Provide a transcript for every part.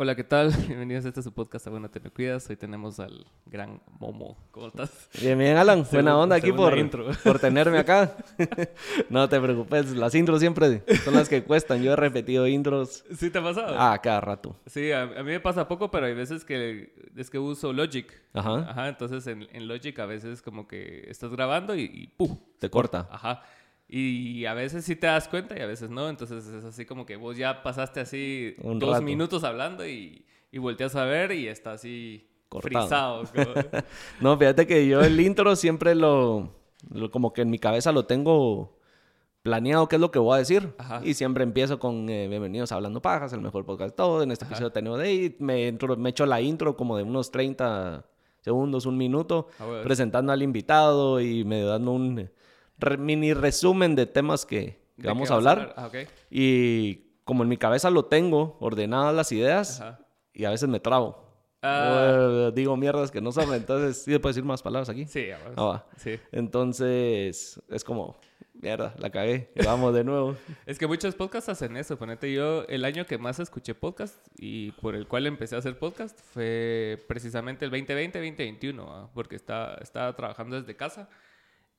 Hola, ¿qué tal? Bienvenidos a este su podcast a Bueno Te Me Cuidas. Hoy tenemos al gran Momo. ¿Cómo estás? Bien, bien, Alan. Buena onda aquí por, intro. por tenerme acá. no te preocupes, las intros siempre son las que cuestan. Yo he repetido intros ¿Sí te ha pasado? ah, cada rato. Sí, a, a mí me pasa poco, pero hay veces que es que uso Logic. Ajá. Ajá, entonces en, en Logic a veces como que estás grabando y, y ¡pum! Te corta. Ajá. Y a veces sí te das cuenta y a veces no. Entonces es así como que vos ya pasaste así Un dos rato. minutos hablando y, y volteas a ver y está así Cortado. frisado. como- No, fíjate que yo el intro siempre lo, lo- como que en mi cabeza lo tengo planeado qué es lo que voy a decir. Ajá. Y siempre empiezo con eh, bienvenidos a Hablando Pajas, el mejor podcast de todo. En este Ajá. episodio tenemos de ahí, me, entro- me echo la intro como de unos 30 segundos, un minuto, Ah, bueno. presentando al invitado y me dando un re- mini resumen de temas que, que ¿De vamos a hablar. Ah. Y como en mi cabeza lo tengo, ordenadas las ideas, Ajá. y a veces me trabo. Ah. O, eh, digo mierdas que no son, entonces sí se puede decir más palabras aquí. Sí, ver. Ah, va. sí. Entonces es como, mierda, la cagué, vamos de nuevo. Es que muchos podcasts hacen eso. Ponete yo, el año que más escuché podcast y por el cual empecé a hacer podcast fue precisamente el 2020-2021, ¿va? porque estaba, estaba trabajando desde casa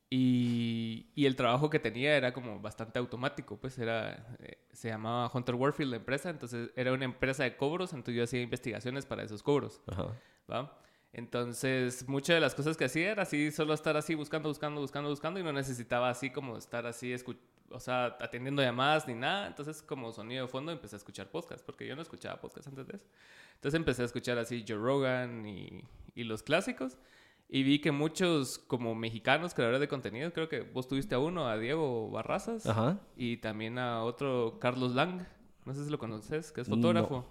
y, y el trabajo que tenía era como bastante automático. Pues era, eh, se llamaba Hunter Warfield la empresa, entonces era una empresa de cobros, entonces yo hacía investigaciones para esos cobros. Ajá. ¿va? Entonces, muchas de las cosas que hacía era así, solo estar así buscando, buscando, buscando, buscando y no necesitaba así como estar así, o sea, atendiendo llamadas ni nada. Entonces, como sonido de fondo, empecé a escuchar podcast, porque yo no escuchaba podcast antes de eso. Entonces, empecé a escuchar así Joe Rogan y, y los clásicos. Y vi que muchos como mexicanos creadores de contenido, creo que vos tuviste a uno, a Diego Barrazas, Ajá. y también a otro, Carlos Lang, no sé si lo conoces, que es No. fotógrafo.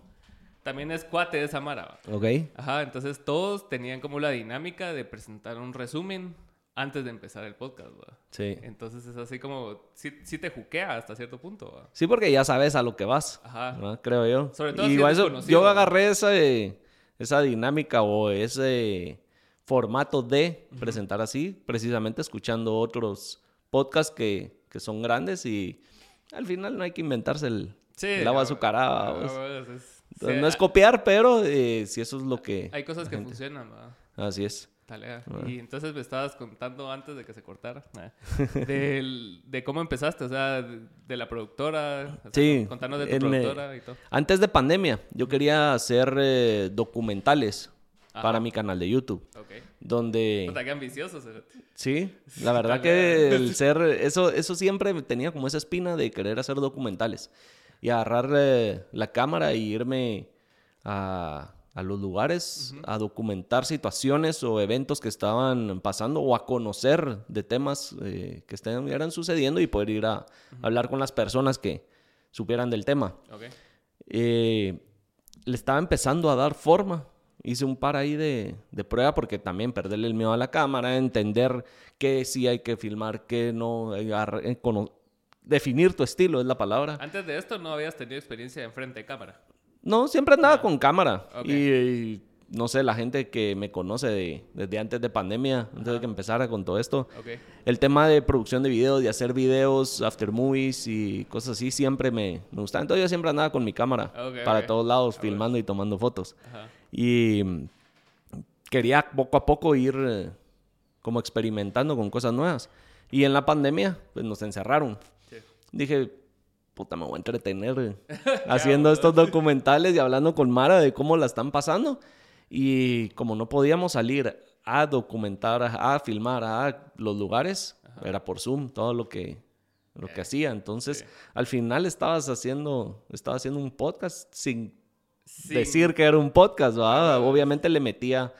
También es cuate de Samara. Ok. Ajá, entonces todos tenían como la dinámica de presentar un resumen antes de empezar el podcast, ¿va? Sí. Entonces es así como, sí, sí te juquea hasta cierto punto, ¿va? Sí, porque ya sabes a lo que vas, Ajá. ¿verdad? creo yo. Sobre todo y si eres eso, yo ¿no? agarré esa, esa dinámica o ese formato de presentar así, precisamente escuchando otros podcasts que, que son grandes y al final no hay que inventarse el, Sí. el agua ah, azucarada. ah, ah, es- Entonces, no es ah, copiar, pero eh, si eso es lo que... Hay cosas que gente- funcionan, ¿va? Así es. Talea. Ah. Y entonces me estabas contando antes de que se cortara ah, del- de cómo empezaste, o sea, de, de la productora. o sea, Sí, Contanos de tu en, eh, productora y todo. Antes de pandemia, yo quería hacer eh, documentales Ajá. para mi canal de YouTube, Ok. donde... Puta, qué ambicioso. Sí, la verdad que el ser, eso, eso siempre tenía como esa espina de querer hacer documentales y agarrar eh, la cámara y irme a, a los lugares a documentar situaciones o eventos que estaban pasando o a conocer de temas eh, que estuvieran sucediendo y poder ir a hablar con las personas que supieran del tema. Ok. Eh, le estaba empezando a dar forma. Hice un par ahí de, de prueba porque también perderle el miedo a la cámara, entender que sí hay que filmar, que no, eh, eh, definir tu estilo es la palabra. Antes de esto no habías tenido experiencia en frente de cámara. No, siempre andaba con cámara. Y, y, no sé, la gente que me conoce de- desde antes de pandemia, antes de que empezara con todo esto, Ok. el tema de producción de videos, de hacer videos, after movies y cosas así, siempre me, me gustaba. Entonces yo siempre andaba con mi cámara para todos lados, filmando y tomando fotos. Ajá. Y mm, quería poco a poco ir eh, como experimentando con cosas nuevas. Y en la pandemia, pues nos encerraron. Sí. Dije, puta, me voy a entretener eh, haciendo estos documentales y hablando con Mara de cómo la están pasando. Y como no podíamos salir a documentar, a, filmar a los lugares, era por Zoom todo lo que, lo que hacía. Entonces, Sí. al final estabas haciendo, estaba haciendo un podcast sin Sí. decir que era un podcast, ¿verdad? Obviamente le metía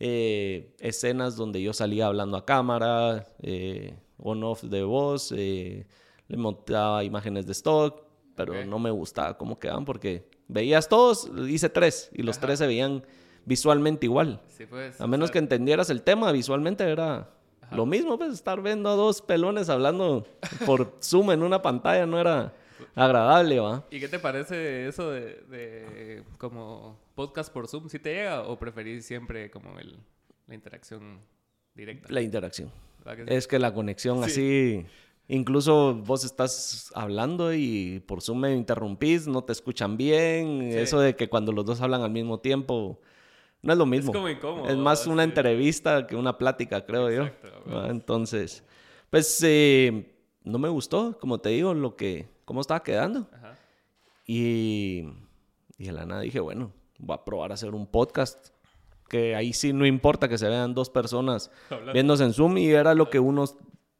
eh, escenas donde yo salía hablando a cámara, eh, on-off de voz, eh, le montaba imágenes de stock, pero no me gustaba cómo quedaban porque veías todos, hice tres y los Ajá. tres se veían visualmente igual. Sí, pues. A menos que entendieras el tema, visualmente era Ajá. lo mismo, pues estar viendo a dos pelones hablando por Zoom en una pantalla no era agradable, ¿va? ¿Y qué te parece eso de, de como podcast por Zoom? ¿Sí te llega o preferís siempre como el, la interacción directa? La interacción. ¿Verdad que sí? Es que la conexión Sí. así Incluso vos estás hablando y por Zoom me interrumpís, no te escuchan bien. Sí. Eso de que cuando los dos hablan al mismo tiempo, no es lo mismo. como incómodo, Es más una sí. entrevista que una plática, creo Exacto, yo. Entonces, pues eh, no me gustó, como te digo, lo que, cómo estaba quedando. Ajá. Y, y de la nada dije, bueno, voy a probar a hacer un podcast. Que ahí sí no importa que se vean dos personas Hablando. viéndose en Zoom y era lo que uno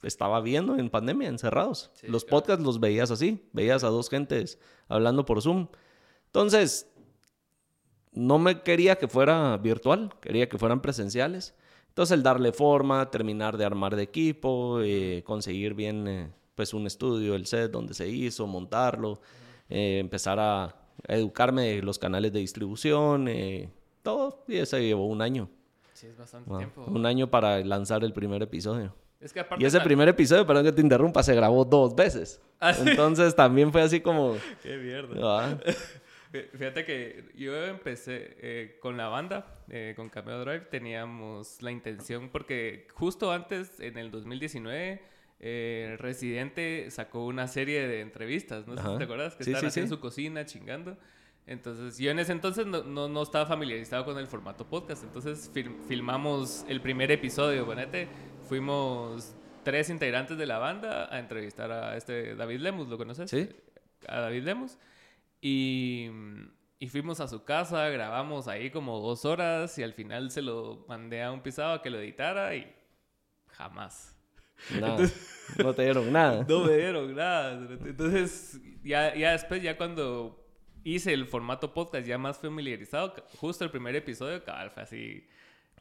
estaba viendo en pandemia, encerrados. Sí, los claro. podcasts los veías así, veías a dos gentes hablando por Zoom. Entonces, no me quería que fuera virtual, quería que fueran presenciales. Entonces, el darle forma, terminar de armar de equipo, eh, conseguir bien eh, pues un estudio, el set donde se hizo, montarlo, eh, empezar a, a educarme de los canales de distribución, eh, todo. Y eso llevó un año. Sí, es bastante Wow, tiempo. Un año para lanzar el primer episodio. Es que. Y ese primer episodio, perdón que te interrumpa, se grabó dos veces. Ah, ¿sí? Entonces también fue así como... Qué mierda. ah, Fí- Fíjate que yo empecé eh, con la banda, eh, con Cameo Drive, teníamos la intención, porque justo antes, en el 2019, eh, Residente sacó una serie de entrevistas, no Ajá. te acuerdas, que Sí, estaban sí, así en su cocina chingando. Entonces, yo en ese entonces no, no, no estaba familiarizado con el formato podcast, entonces fil- filmamos el primer episodio, ponete, fuimos tres integrantes de la banda a entrevistar a este David Lemus, ¿lo conoces? Sí. A David Lemus. Y, y fuimos a su casa, grabamos ahí como dos horas y al final se lo mandé a un pisado a que lo editara y jamás. Nada. No te dieron nada. No me dieron nada. Entonces, ya, ya después, ya cuando hice el formato podcast ya más familiarizado, justo el primer episodio, cabal, fue así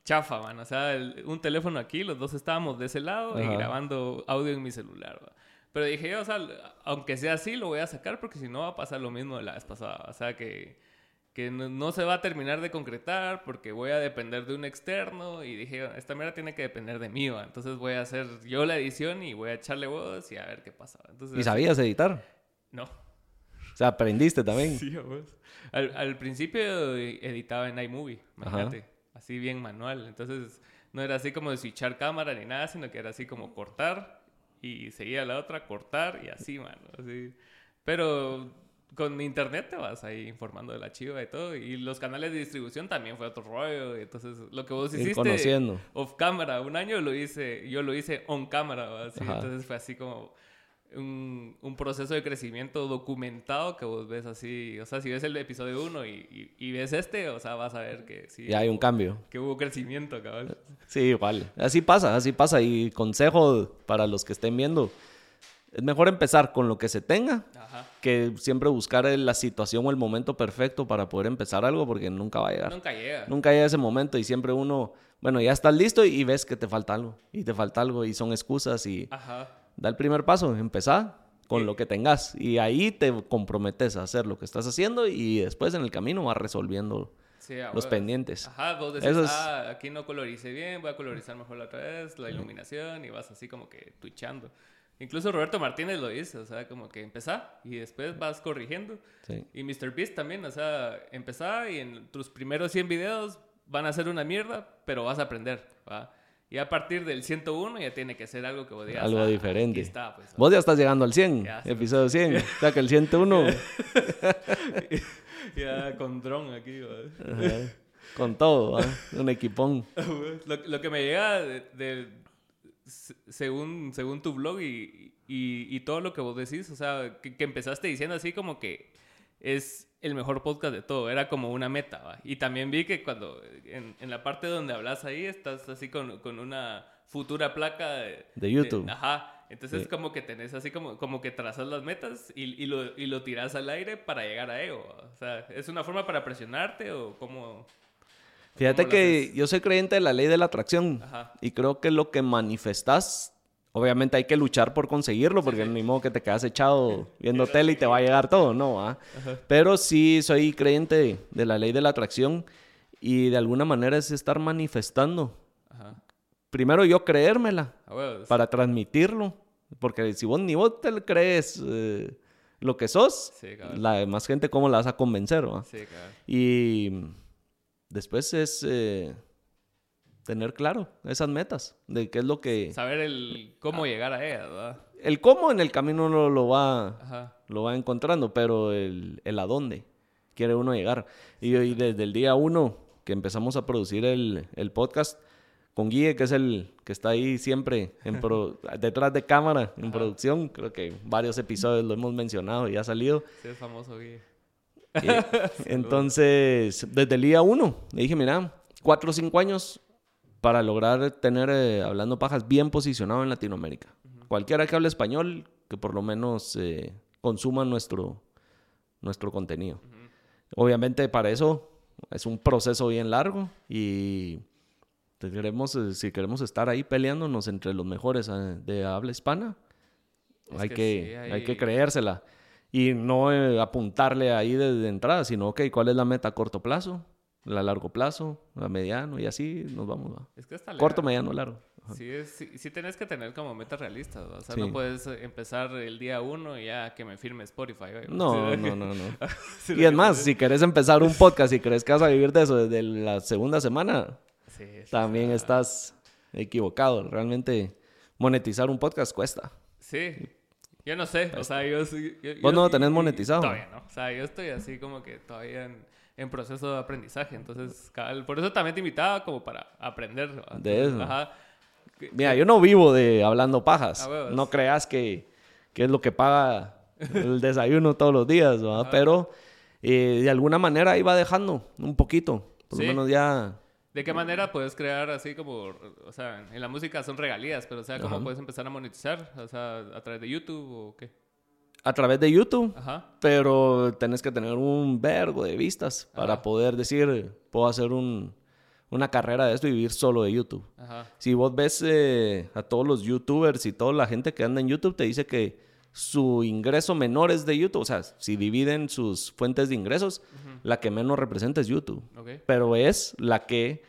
chafa, man. O sea, el- un teléfono aquí, los dos estábamos de ese lado y grabando audio en mi celular. Pero dije yo, o sea, aunque sea así, lo voy a sacar porque si no va a pasar lo mismo de la vez pasada. O sea, que, que no, no se va a terminar de concretar porque voy a depender de un externo. Y dije, esta mierda tiene que depender de mí, va. Entonces voy a hacer yo la edición y voy a echarle voz y a ver qué pasa. Entonces, ¿Y sabías editar? No. O sea, aprendiste también. Sí, vos. Al, al principio editaba en iMovie, imagínate. Así bien manual. Entonces no era así como de switchar cámara ni nada, sino que era así como cortar y seguía la otra, cortar y así, mano. Así. Pero con internet te vas ahí informando de la chiva y todo. Y los canales de distribución también fue otro rollo. Entonces lo que vos Ir hiciste conociendo. off cámara, un año lo hice, yo lo hice on Ajá. entonces fue así como un, un proceso de crecimiento documentado que vos ves así, o sea, si ves el episodio 1 y, y- y ves este, o sea, vas a ver que sí. Ya hay un cambio. Que hubo crecimiento, cabal. Sí, vale. Así pasa, así pasa. Y consejo para los que estén viendo. Es mejor empezar con lo que se tenga Ajá. que siempre buscar la situación o el momento perfecto para poder empezar algo porque nunca va a llegar. Nunca llega. Nunca llega ese momento y siempre uno, bueno, ya estás listo y ves que te falta algo. Y te falta algo y son excusas y Ajá. da el primer paso, empezá con lo que tengas. Y ahí te comprometes a hacer lo que estás haciendo y después en el camino vas resolviendo Sí, los pendientes. Ajá, vos decís, Eso es- ah, aquí no coloricé bien, voy a colorizar mejor la otra vez, la iluminación, y vas así como que twitchando. Incluso Roberto Martínez lo dice, o sea, como que empezá y después vas corrigiendo. Sí. Y Mr. Beast también, o sea, empezá y en tus primeros 100 videos van a ser una mierda, pero vas a aprender, ¿va? Y a partir del 101 ya tiene que ser algo que vos digas, Algo "Ah, diferente. Está, pues. Vos ya estás llegando al 100, Ya, episodio 100. O sea que el 101 ya con dron aquí, con todo, ¿va? un equipón. lo, lo que me llega de, de- según, según tu blog y, y, y todo lo que vos decís, o sea, que, que empezaste diciendo así como que es el mejor podcast de todo, era como una meta, ¿va? Y también vi que cuando, en, en la parte donde hablas ahí, estás así con, con una futura placa de, De YouTube. ajá, entonces Sí. como que tenés así como, como que trazas las metas y, y, lo, y lo tiras al aire para llegar a ello, o sea, ¿es una forma para presionarte o cómo...? Fíjate ¿Cómo lo que yo soy creyente de la ley de la atracción Ajá. y creo que lo que manifestas, obviamente hay que luchar por conseguirlo porque sí. ni modo que te quedas echado viendo tele y te va a llegar todo, no. Ajá. Pero sí soy creyente de, la ley de la atracción y de alguna manera es estar manifestando. Ajá. Primero yo creérmela para transmitirlo, porque si vos ni vos te crees eh, lo que sos, Sí, la demás gente cómo la vas a convencer, ¿va? Sí. Y después es eh, tener claro esas metas, de qué es lo que... Saber el cómo llegar a ella, ¿verdad? el cómo en el camino uno lo va, Ajá. lo va encontrando, pero el, el a dónde quiere uno llegar. Y, y desde el día uno que empezamos a producir el, el podcast con Guille, que es el que está ahí siempre en pro- detrás de cámara, en producción, creo que varios episodios lo hemos mencionado y ha salido. Sí, es famoso, güey. Eh, entonces, desde el día uno, le dije, mira, cuatro o cinco años para lograr tener, eh, hablando pajas, bien posicionado en Latinoamérica. Cualquiera que hable español, que por lo menos eh, consuma nuestro, nuestro contenido. Obviamente para eso es un proceso bien largo y queremos, eh, si queremos estar ahí peleándonos entre los mejores de habla hispana, hay que que, sí, hay hay- que creérsela. Y no eh, apuntarle ahí desde entrada, sino, ok, ¿cuál es la meta a corto plazo? La largo plazo, a mediano, y así nos vamos. ¿va? Es que está Corto, mediano, largo. Sí, es- sí, sí tienes que tener como metas realistas, ¿va? o sea, Sí. no puedes eh, empezar el día uno y ya que me firme Spotify. No, no, no, no. sí, Y es más, si querés empezar un podcast y crees que vas a vivir de eso desde la segunda semana, también sea, estás equivocado. Realmente monetizar un podcast cuesta. Sí, yo no sé, o sea, yo... ¿Vos yo- no lo tenés monetizado? Todavía no, o sea, yo estoy así como que todavía en, en proceso de aprendizaje, entonces, por eso también te invitaba como para aprender. De eso. Ajá. Mira, yo no vivo de hablando pajas. No creas que, que es lo que paga el desayuno todos los días. Ajá. Pero eh, de alguna manera va dejando un poquito. Por Sí. lo menos ya... ¿De qué manera puedes crear así como, o sea, en la música son regalías, pero o sea, ¿cómo Ajá. puedes empezar a monetizar? O sea, a través de YouTube o qué? A través de YouTube. Ajá. Pero tenés que tener un vergo de vistas para Ajá. poder decir, puedo hacer un- una carrera de esto y vivir solo de YouTube. Ajá. Si vos ves eh, a todos los youtubers y toda la gente que anda en YouTube, te dice que su ingreso menor es de YouTube. O sea, si dividen sus fuentes de ingresos, la que menos representa es YouTube. Pero es la que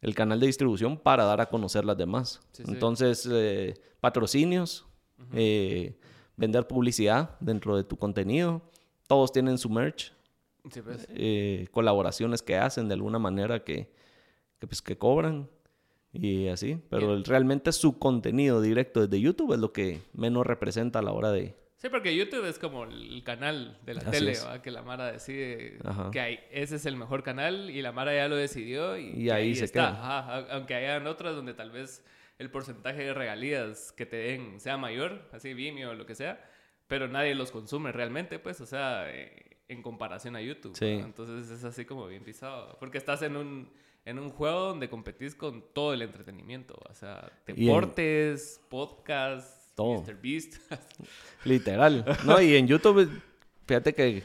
el canal de distribución para dar a conocer las demás. Sí, sí. Entonces, eh, patrocinios, eh, vender publicidad dentro de tu contenido. Todos tienen su merch, Sí, pues. eh, colaboraciones que hacen de alguna manera que, que, pues, que cobran y así. Pero el- realmente su contenido directo desde YouTube es lo que menos representa a la hora de... Sí, porque YouTube es como el canal de la Así tele, que la Mara decide Ajá. que hay, ese es el mejor canal y la Mara ya lo decidió y, ahí se está. queda. Ajá, a- aunque hayan otras donde tal vez el porcentaje de regalías que te den sea mayor, así Vimeo o lo que sea, pero nadie los consume realmente, pues, o sea, eh, en comparación a YouTube. Sí. Entonces es así como bien pisado, porque estás en un, en un juego donde competís con todo el entretenimiento, o sea, deportes, podcasts, Todo. Beast. Literal. No, y en YouTube, fíjate que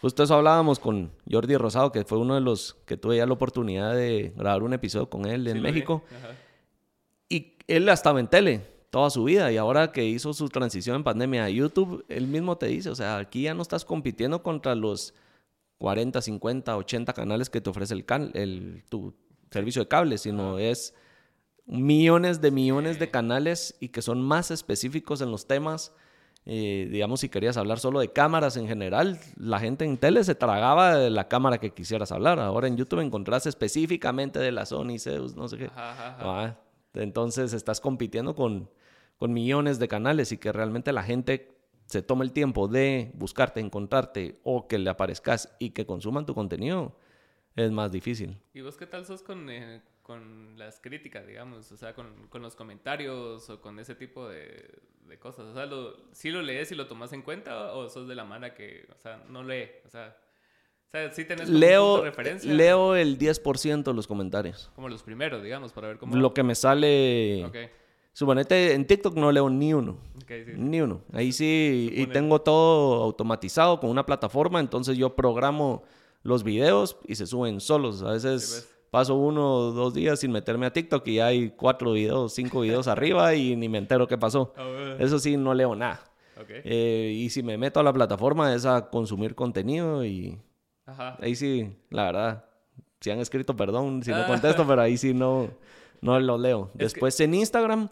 justo eso hablábamos con Jordi Rosado, que fue uno de los que tuve ya la oportunidad de grabar un episodio con él en Sí. México. Y él estaba en tele toda su vida y ahora que hizo su transición en pandemia a YouTube, él mismo te dice, o sea, aquí ya no estás compitiendo contra los 40, 50, 80 canales que te ofrece el, can el tu servicio de cable, sino es millones de millones de canales y que son más específicos en los temas. Eh, digamos, si querías hablar solo de cámaras en general, la gente en tele se tragaba de la cámara que quisieras hablar. Ahora en YouTube encontrás específicamente de la Sony, Zeus, no sé qué. Ajá, ajá, ajá. Ah, entonces estás compitiendo con, con millones de canales y que realmente la gente se tome el tiempo de buscarte, encontrarte o que le aparezcas y que consuman tu contenido es más difícil. ¿Y vos qué tal sos con, eh, con las críticas, digamos? O sea, con, con los comentarios o con ese tipo de, de cosas. O sea, lo, ¿sí lo lees y lo tomas en cuenta o sos de la mano que, o sea, no lee? O sea, o sea sí tenés Leo, referencia. leo el 10% de los comentarios. Como los primeros, digamos, para ver cómo... Lo que me sale... Ok, Suponete, en TikTok no leo ni uno. ok, sí. Ni uno. Ahí sí, y tengo todo automatizado con una plataforma, entonces yo programo los videos y se suben solos. A veces Sí, pues. Paso uno o dos días sin meterme a TikTok y hay cuatro videos, cinco videos arriba y ni me entero qué pasó. Ah. Eso sí, no leo nada. Eh, y si me meto a la plataforma es a consumir contenido y Ajá. ahí sí, la verdad, si han escrito, perdón si no Ah. contesto, pero ahí sí no, no lo leo. que- Después en Instagram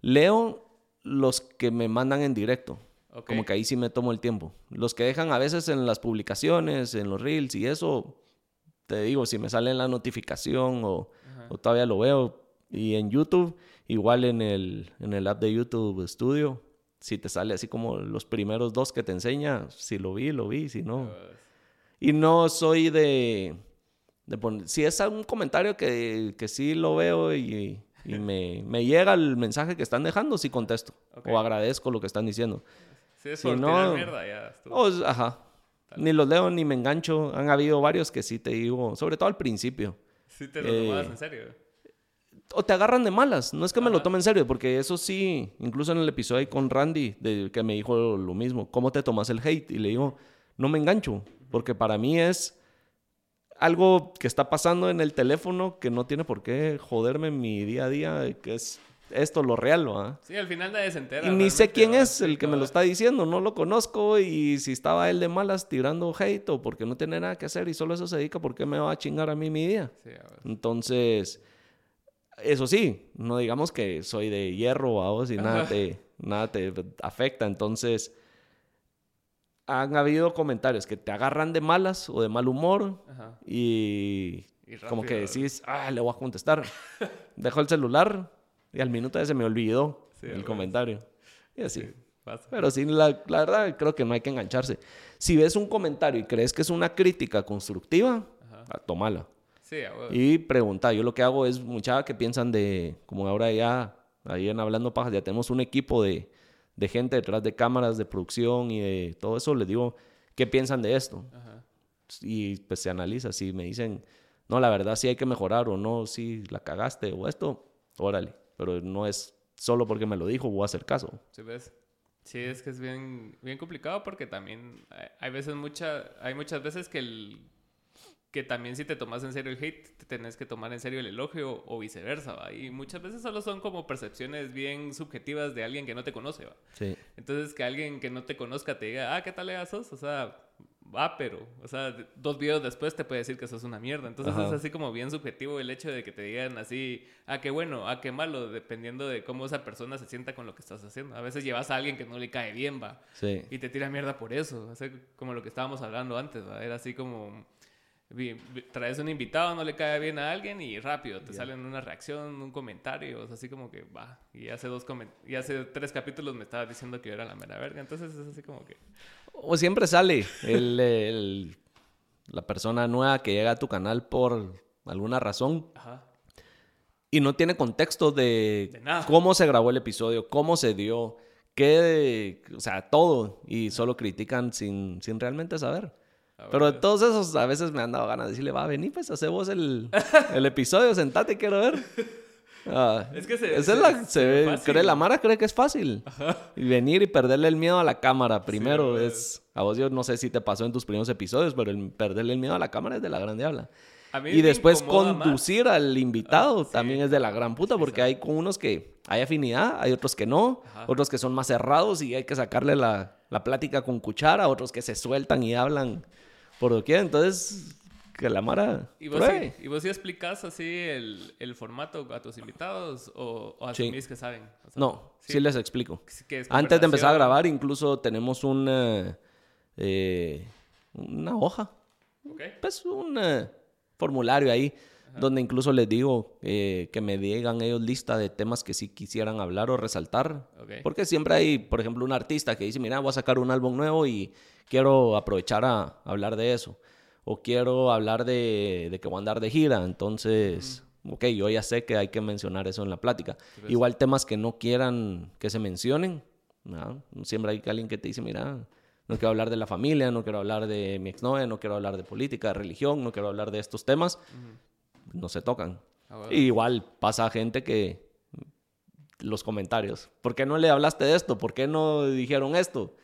leo los que me mandan en directo. Como que ahí sí me tomo el tiempo. Los que dejan a veces en las publicaciones, en los reels y eso, te digo, si me sale en la notificación o, o todavía lo veo. Y en YouTube, igual en el, en el app de YouTube Studio, si te sale así como los primeros dos que te enseña, si lo vi, lo vi, si no. Y no soy de, de poner, si es algún comentario que, que sí lo veo y, y me, me, llega el mensaje que están dejando, sí contesto. O agradezco lo que están diciendo. Si es si no, mierda, ya o, ajá. Ni los leo ni me engancho. Han habido varios que sí te digo, sobre todo al principio. Sí te lo eh, en serio o te agarran de malas. No es que me lo tome en serio, porque eso sí, incluso en el episodio ahí con Randy, de, que me dijo lo mismo, ¿cómo te tomas el hate? Y le digo, no me engancho, porque para mí es algo que está pasando en el teléfono que no tiene por qué joderme en mi día a día, que es esto lo real, ¿no? Sí, al final nadie se entera. Y ni sé quién es el que me lo está diciendo, no lo conozco y si estaba él de malas tirando hate o porque no tiene nada que hacer y solo eso se dedica, ¿por qué me va a chingar a mí mi día? Entonces eso sí, no digamos que soy de hierro vos y nada te, nada te afecta. Entonces, han habido comentarios que te agarran de malas o de mal humor y, como que decís, ah, le voy a contestar. Dejo el celular y al minuto se me olvidó el comentario. Y así. Pero sí, la, verdad, creo que no hay que engancharse. Si ves un comentario y crees que es una crítica constructiva, ah, tómala y pregunta. Yo lo que hago es, mucha que piensan de, como ahora ya, ahí en Hablando Pajas, ya tenemos un equipo de, de, gente detrás de cámaras, de producción y de todo eso, les digo, ¿qué piensan de esto? Y pues se analiza. Si me dicen, no, la verdad sí hay que mejorar o no, si la cagaste o esto, órale. Pero no es solo porque me lo dijo, voy a hacer caso. Sí, ves. Sí, es que es bien, bien complicado porque también hay veces mucha, hay muchas veces que el que también si te tomas en serio el hate, te tenés que tomar en serio el elogio o viceversa, ¿va? Y muchas veces solo son como percepciones bien subjetivas de alguien que no te conoce, ¿va? Sí. Entonces, que alguien que no te conozca te diga, ah, ¿qué tal le? O sea, va, pero, o sea, dos videos después te puede decir que sos una mierda. Entonces es así como bien subjetivo el hecho de que te digan así, ah, qué bueno, ah, qué malo, dependiendo de cómo esa persona se sienta con lo que estás haciendo. A veces llevas a alguien que no le cae bien, va. Sí. Y te tira mierda por eso. Sea, como lo que estábamos hablando antes, va. Era así como traes un invitado, no le cae bien a alguien y rápido te salen una reacción, un comentario, o así como que va. Y hace dos y hace tres capítulos me estaba diciendo que yo era la mera verga, entonces es así como que. O siempre sale el, la persona nueva que llega a tu canal por alguna razón. Y no tiene contexto de, cómo se grabó el episodio, cómo se dio, qué, o sea, todo. Y solo critican sin, sin realmente saber. Pero de todos esos, a veces me han dado ganas de decirle, va, vení, pues, hace vos el, el episodio, sentate, quiero ver. Ah, es que se, esa es la, se, cree, la Mara cree que es fácil. Y venir y perderle el miedo a la cámara primero es... A vos yo no sé si te pasó en tus primeros episodios, pero el perderle el miedo a la cámara es de la gran diabla. y después conducir al invitado también es de la gran puta, porque hay con unos que hay afinidad, hay otros que no, otros que son más cerrados y hay que sacarle la, la plática con cuchara, otros que se sueltan y hablan por doquier. Entonces, que la Mara. ¿Y vos, sí, ¿y vos sí explicas así el, el, formato a tus invitados o, o asumís que saben? no, sí, les explico. Antes de empezar a grabar, incluso tenemos un, eh, una hoja. Okay. Pues un eh, formulario ahí. Donde incluso les digo eh, que me digan ellos lista de temas que sí quisieran hablar o resaltar. Porque siempre hay, por ejemplo, un artista que dice, mira, voy a sacar un álbum nuevo y quiero aprovechar a hablar de eso. O quiero hablar de, que voy a andar de gira. Entonces, ok, yo ya sé que hay que mencionar eso en la plática. Igual temas que no quieran que se mencionen. Siempre hay alguien que te dice, mira, no quiero hablar de la familia, no quiero hablar de mi exnovia, no quiero hablar de política, de religión, no quiero hablar de estos temas. No se tocan. Ah, igual pasa gente que los comentarios, ¿por qué no le hablaste de esto? ¿Por qué no dijeron esto?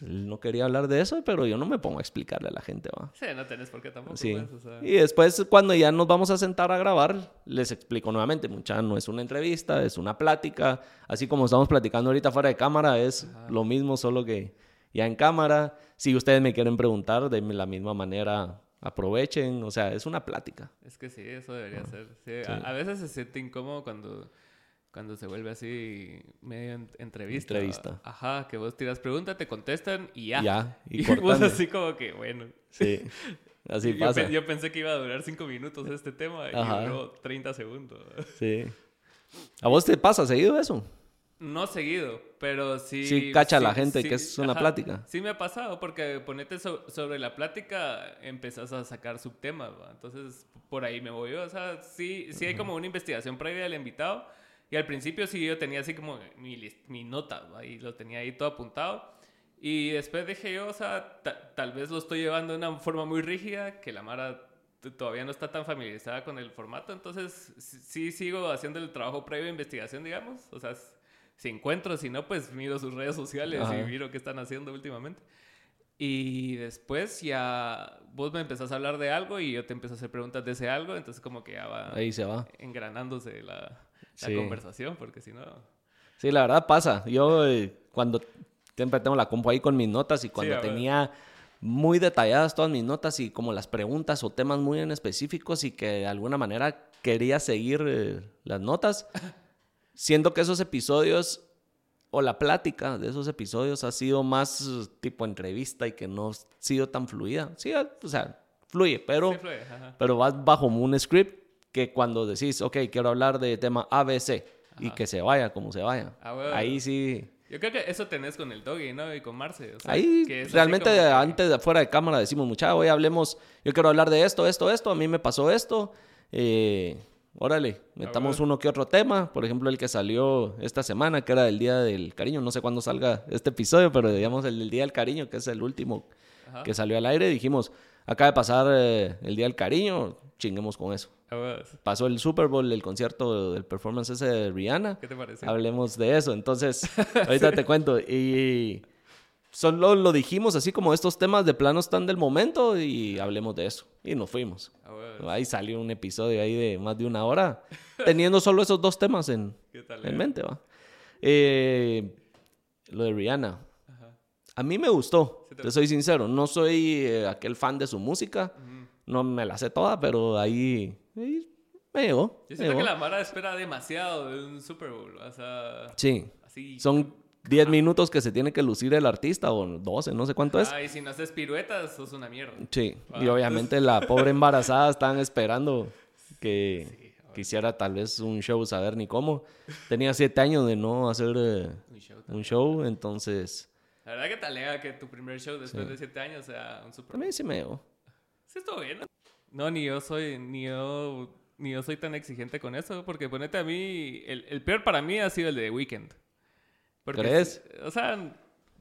Él no quería hablar de eso, pero yo no me pongo a explicarle a la gente, ¿va? Sí, no tenés por qué tampoco. Sí. Pues, y después, cuando ya nos vamos a sentar a grabar, les explico nuevamente, mucha, no es una entrevista, es una plática. Así como estamos platicando ahorita fuera de cámara, es lo mismo, solo que ya en cámara. Si ustedes me quieren preguntar, de la misma manera aprovechen. O sea, es una plática. Es que sí, eso debería ser. A, a, veces se siente incómodo cuando cuando se vuelve así medio entrevista. Entrevista. Ajá, que vos tiras pregunta, te contestan y ya. Ya, y, y vos así como que, bueno. Sí, así pasa. Yo, pensé que iba a durar cinco minutos este tema y duró 30 segundos. Sí. ¿A vos te pasa seguido eso? No seguido, pero sí. Sí, cacha a la gente que es una plática. Sí, me ha pasado, porque ponete sobre la plática, empezás a sacar subtemas, ¿va? Entonces, por ahí me voy yo. O sea, sí, sí hay como una investigación previa del invitado. Y al principio sí yo tenía así como mi, mi nota, ¿va? y lo tenía ahí todo apuntado. Y después dije yo, o sea, tal vez lo estoy llevando de una forma muy rígida, que la Mara todavía no está tan familiarizada con el formato, entonces sí sigo haciendo el trabajo previo de investigación, digamos. O sea, si encuentro, si no, pues miro sus redes sociales y miro qué están haciendo últimamente. Y después ya vos me empezás a hablar de algo y yo te empiezo a hacer preguntas de ese algo, entonces como que ya va, Ahí se va. engranándose la, la conversación, porque si no... Sí, la verdad pasa. Yo eh, cuando siempre tengo la compu ahí con mis notas y cuando tenía muy detalladas todas mis notas y como las preguntas o temas muy en específicos y que de alguna manera quería seguir eh, las notas. Siento que esos episodios o la plática de esos episodios ha sido más tipo entrevista y que no ha sido tan fluida. Sí, o sea, fluye, pero, pero vas bajo un script que cuando decís, ok, quiero hablar de tema ABC y que se vaya como se vaya. Ah, Ahí sí yo creo que eso tenés con el Doggy, ¿no? Y con Marce. Ahí realmente antes de fuera de cámara decimos, mucha, hoy hablemos, yo quiero hablar de esto, esto, esto, a mí me pasó esto. Eh, órale, metamos uno que otro tema. Por ejemplo, el que salió esta semana, que era el Día del Cariño. No sé cuándo salga este episodio, pero digamos el, Día del Cariño, que es el último que salió al aire. Dijimos, acaba de pasar eh, el Día del Cariño, chinguemos con eso. Pasó el Super Bowl, el concierto del performance ese de Rihanna. ¿Qué te parece? Hablemos de eso. Entonces, ahorita te cuento. Y solo lo dijimos así como estos temas de plano están del momento y hablemos de eso. Y nos fuimos. Ahí salió un episodio ahí de más de una hora, teniendo solo esos dos temas en, en mente. ¿va? Eh, lo de Rihanna. A mí me gustó, te... soy sincero. No soy eh, aquel fan de su música. No me la sé toda, pero ahí, ahí me llegó. Yo siento que la Mara espera demasiado de un Super Bowl. O sea, sí. Son 10 minutos que se tiene que lucir el artista, o 12, no sé cuánto es. Ah, y si no haces piruetas, sos una mierda. Sí, y obviamente la pobre embarazada estaban esperando que quisiera tal vez un show, saber ni cómo. Tenía 7 años de no hacer eh, un, show, entonces... La verdad que talea que tu primer show después de 7 años sea un Super. A mí sí me llegó. Sí, estuvo bien. No, ni yo soy, ni yo, ni yo soy tan exigente con eso, porque ponete a mí, el, el peor para mí ha sido el de Weekend. Porque, ¿Crees? O sea,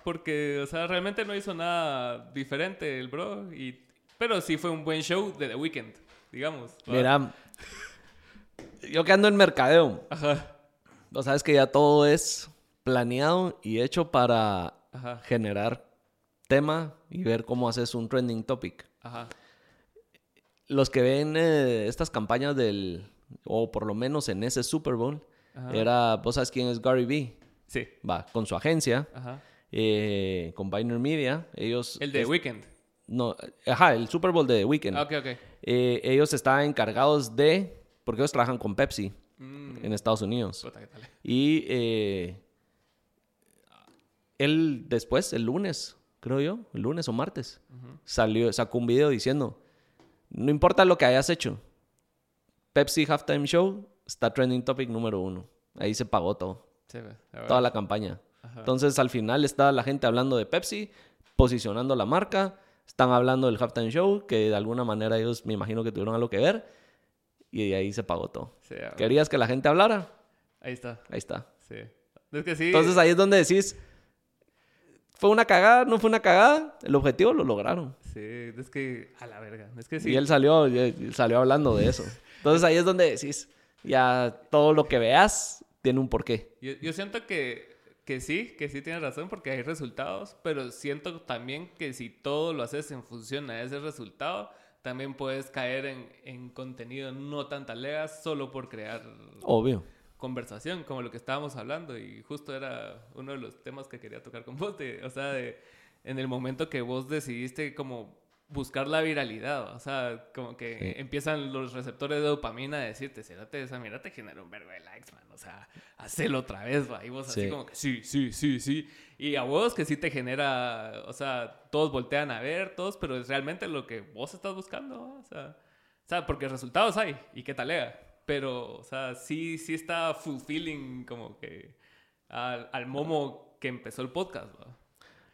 porque, o sea, realmente no hizo nada diferente el bro, y, pero sí fue un buen show de The Weeknd, digamos. Mira, yo que ando en mercadeo, Ajá. o sabes que ya todo es planeado y hecho para generar tema y ver cómo haces un trending topic. Ajá los que ven eh, estas campañas del, o por lo menos en ese Super Bowl, era, vos sabes quién es Gary Vee. Sí. Va, con su agencia, Ajá. Eh, con Biner Media, ellos... El de Weekend. No, ajá, el Super Bowl de Weekend. Ok, ok. Eh, ellos estaban encargados de, porque ellos trabajan con Pepsi mm. en Estados Unidos. Y él después, el lunes, creo yo, el lunes o martes, salió, sacó un video diciendo, no importa lo que hayas hecho. Pepsi Halftime Show está trending topic número uno. Ahí se pagó todo. Toda la campaña. Entonces, al final está la gente hablando de Pepsi, posicionando la marca. Están hablando del Halftime Show, que de alguna manera ellos me imagino que tuvieron algo que ver. Y de ahí se pagó todo. ¿Querías que la gente hablara? Ahí está. Ahí está. Sí. Es que sí. Entonces ahí es donde decís, ¿Fue una cagada? ¿No fue una cagada? El objetivo lo lograron. Sí, es que a la verga. Es que sí. Y él salió, salió hablando de eso. Entonces ahí es donde decís, ya todo lo que veas tiene un porqué. Yo, yo siento que, que sí, que sí tienes razón porque hay resultados, pero siento también que si todo lo haces en función a ese resultado, también puedes caer en, en contenido no tan talegas solo por crear... Obvio conversación, como lo que estábamos hablando, y justo era uno de los temas que quería tocar con vos, o sea, de, en el momento que vos decidiste como buscar la viralidad, o sea, como que empiezan los receptores de dopamina a decirte, Cérate, esa mira te genera un verbo de likes, man, o sea, hacelo otra vez, va, y vos así como que sí, sí, sí, sí, y a vos que sí te genera, o sea, todos voltean a ver, todos, pero es realmente lo que vos estás buscando, o sea, o sea, porque resultados hay, y qué talea pero, o sea, sí, sí está fulfilling como que al, al Momo que empezó el podcast. ¿va?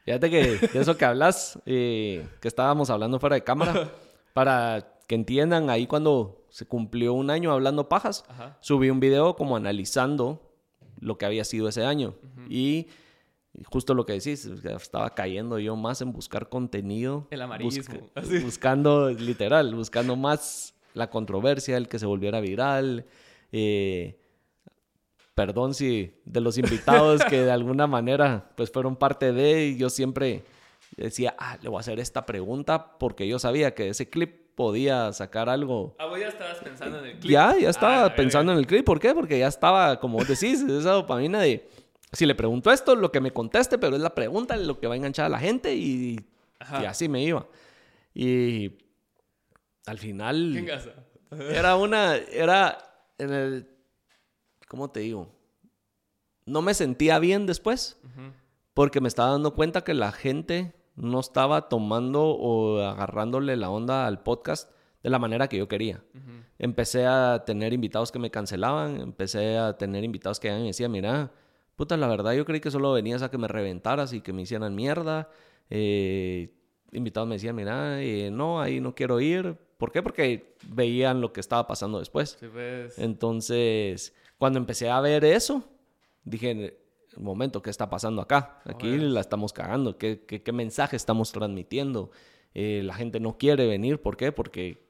Fíjate que de eso que hablas, eh, que estábamos hablando fuera de cámara, para que entiendan, ahí cuando se cumplió un año hablando pajas, Ajá. subí un video como analizando lo que había sido ese año. Y justo lo que decís, estaba cayendo yo más en buscar contenido. El amarillismo, busca- buscando, literal, buscando más la controversia, el que se volviera viral. eh, perdón si de los invitados que de alguna manera pues fueron parte de, yo siempre decía, ah, le voy a hacer esta pregunta porque yo sabía que ese clip podía sacar algo Ah, vos ya estabas pensando en el clip. ya, ya Ah, estaba pensando en el clip. ¿Por qué? Porque ya estaba, como decís, esa dopamina de... Si le pregunto esto, lo que me conteste, pero es la pregunta lo que va a enganchar a la gente y, y así me iba. Y al ¿Qué final engasa? era una... Era en el... ¿Cómo te digo? No me sentía bien después Ujú. porque me estaba dando cuenta que la gente no estaba tomando o agarrándole la onda al podcast de la manera que yo quería. Ujú. Empecé a tener invitados que me cancelaban, empecé a tener invitados que me decían, mira, puta, la verdad yo creí que solo venías a que me reventaras y que me hicieran mierda. Eh, invitados me decían, mira, eh, no, ahí no quiero ir. ¿Por qué? Porque veían lo que estaba pasando después. Sí, pues. Entonces, cuando empecé a ver eso, dije, un momento, ¿qué está pasando acá? Aquí la estamos cagando. ¿Qué, qué, qué mensaje estamos transmitiendo? Eh, la gente no quiere venir. ¿Por qué? Porque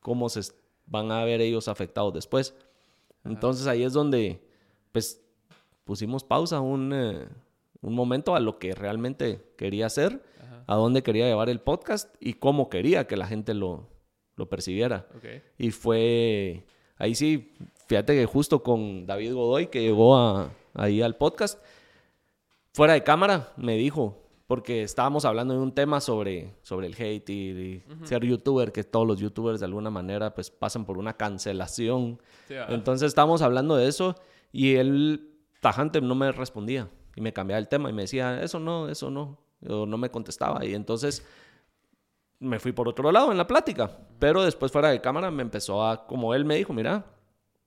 cómo se van a ver ellos afectados después. Entonces ahí es donde, pues, pusimos pausa un, eh, un momento a lo que realmente quería hacer, Ajá. a dónde quería llevar el podcast y cómo quería que la gente lo, lo percibiera. Ok. Y fue, ahí sí, fíjate que justo con David Godoy, que llegó a- ahí al podcast, fuera de cámara, me dijo, porque estábamos hablando de un tema sobre, sobre el hate y, y ser youtuber, que todos los youtubers de alguna manera pues pasan por una cancelación. Sí. Entonces estábamos hablando de eso y él tajante no me respondía y me cambiaba el tema y me decía, eso no, eso no, o no me contestaba. Y entonces me fui por otro lado en la plática, pero después fuera de cámara me empezó a, como él me dijo, mira,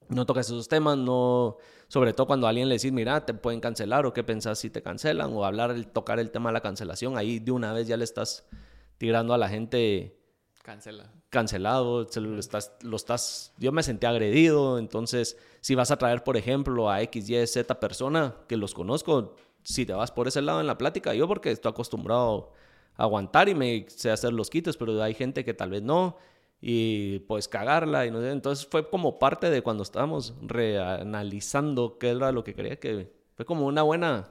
no toques esos temas, no, sobre todo cuando a alguien le decís, mira, te pueden cancelar o qué pensás si te cancelan o hablar, el, tocar el tema de la cancelación, ahí de una vez ya le estás tirando a la gente Cancela. cancelado, se lo estás, lo estás, yo me sentí agredido, entonces si vas a traer, por ejemplo, a X, Y, Z persona que los conozco, si te vas por ese lado en la plática, yo porque estoy acostumbrado a aguantar y me sé hacer los quites, pero hay gente que tal vez no y pues cagarla y no sé, entonces fue como parte de cuando estábamos reanalizando qué era lo que quería que fue como una buena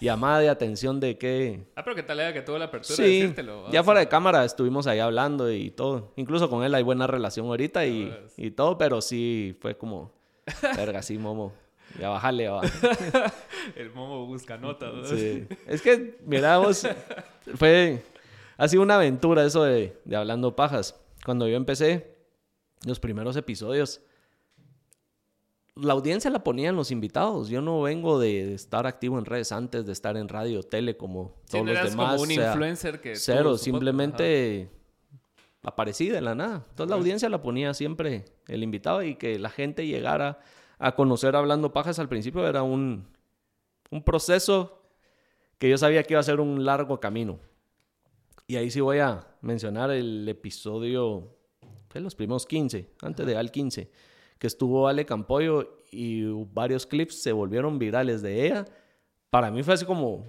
llamada de atención de qué Ah, pero qué tal era que tuvo la apertura de Sí, decírtelo. ya fuera de cámara estuvimos ahí hablando y todo. Incluso con él hay buena relación ahorita y, y todo, pero sí fue como, verga, sí, Momo. Ya bájale, va. El momo busca notas. ¿no? Sí. Es que, mira, vos, fue, ha sido una aventura eso de, de Hablando Pajas. Cuando yo empecé los primeros episodios, la audiencia la ponían los invitados. Yo no vengo de, estar activo en redes antes de estar en radio, tele, como Sí, todos no los demás. como un o sea, influencer que. tuvo Cero, simplemente aparecí de la nada. Entonces la Ajá. audiencia la ponía siempre el invitado y que la gente llegara a conocer Hablando Pajas al principio era un, un proceso que yo sabía que iba a ser un largo camino. Y ahí sí voy a mencionar el episodio, fue los primeros 15, antes de Al 15, que estuvo Ale Campoyo y varios clips se volvieron virales de ella. Para mí fue así como,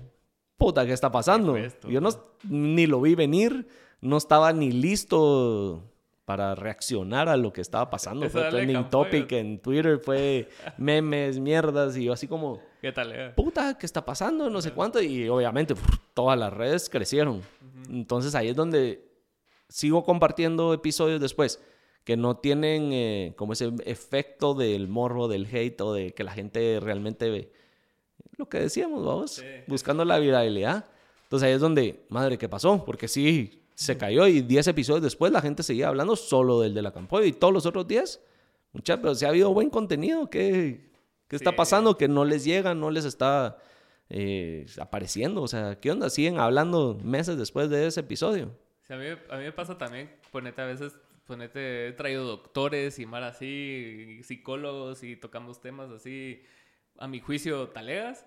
puta, ¿qué está pasando? ¿Qué fue esto? Yo no, ni lo vi venir, no estaba ni listo para reaccionar a lo que estaba pasando. Eso Fue trending topic en Twitter, fue memes, mierdas, y yo así como ¿Qué tal era? puta, ¿qué está pasando? No sé cuánto. Y obviamente uf, todas las redes crecieron. Entonces ahí es donde sigo compartiendo episodios después que no tienen eh, como ese efecto del morbo, del hate o de que la gente realmente ve lo que decíamos, vamos, Sí. buscando la viralidad. Entonces ahí es donde, madre, ¿qué pasó? Porque sí, se cayó y 10 episodios después la gente seguía hablando solo del de la Campoyo y todos los otros 10. Mucha, pero si ha habido buen contenido, ¿qué, qué está Sí. pasando? Que no les llega, no les está eh, apareciendo. O sea, ¿qué onda? Siguen hablando meses después de ese episodio. Sí, a, mí, a mí me pasa también, ponete a veces, ponete, he traído doctores y mar así, y psicólogos y tocamos temas así, a mi juicio, talegas.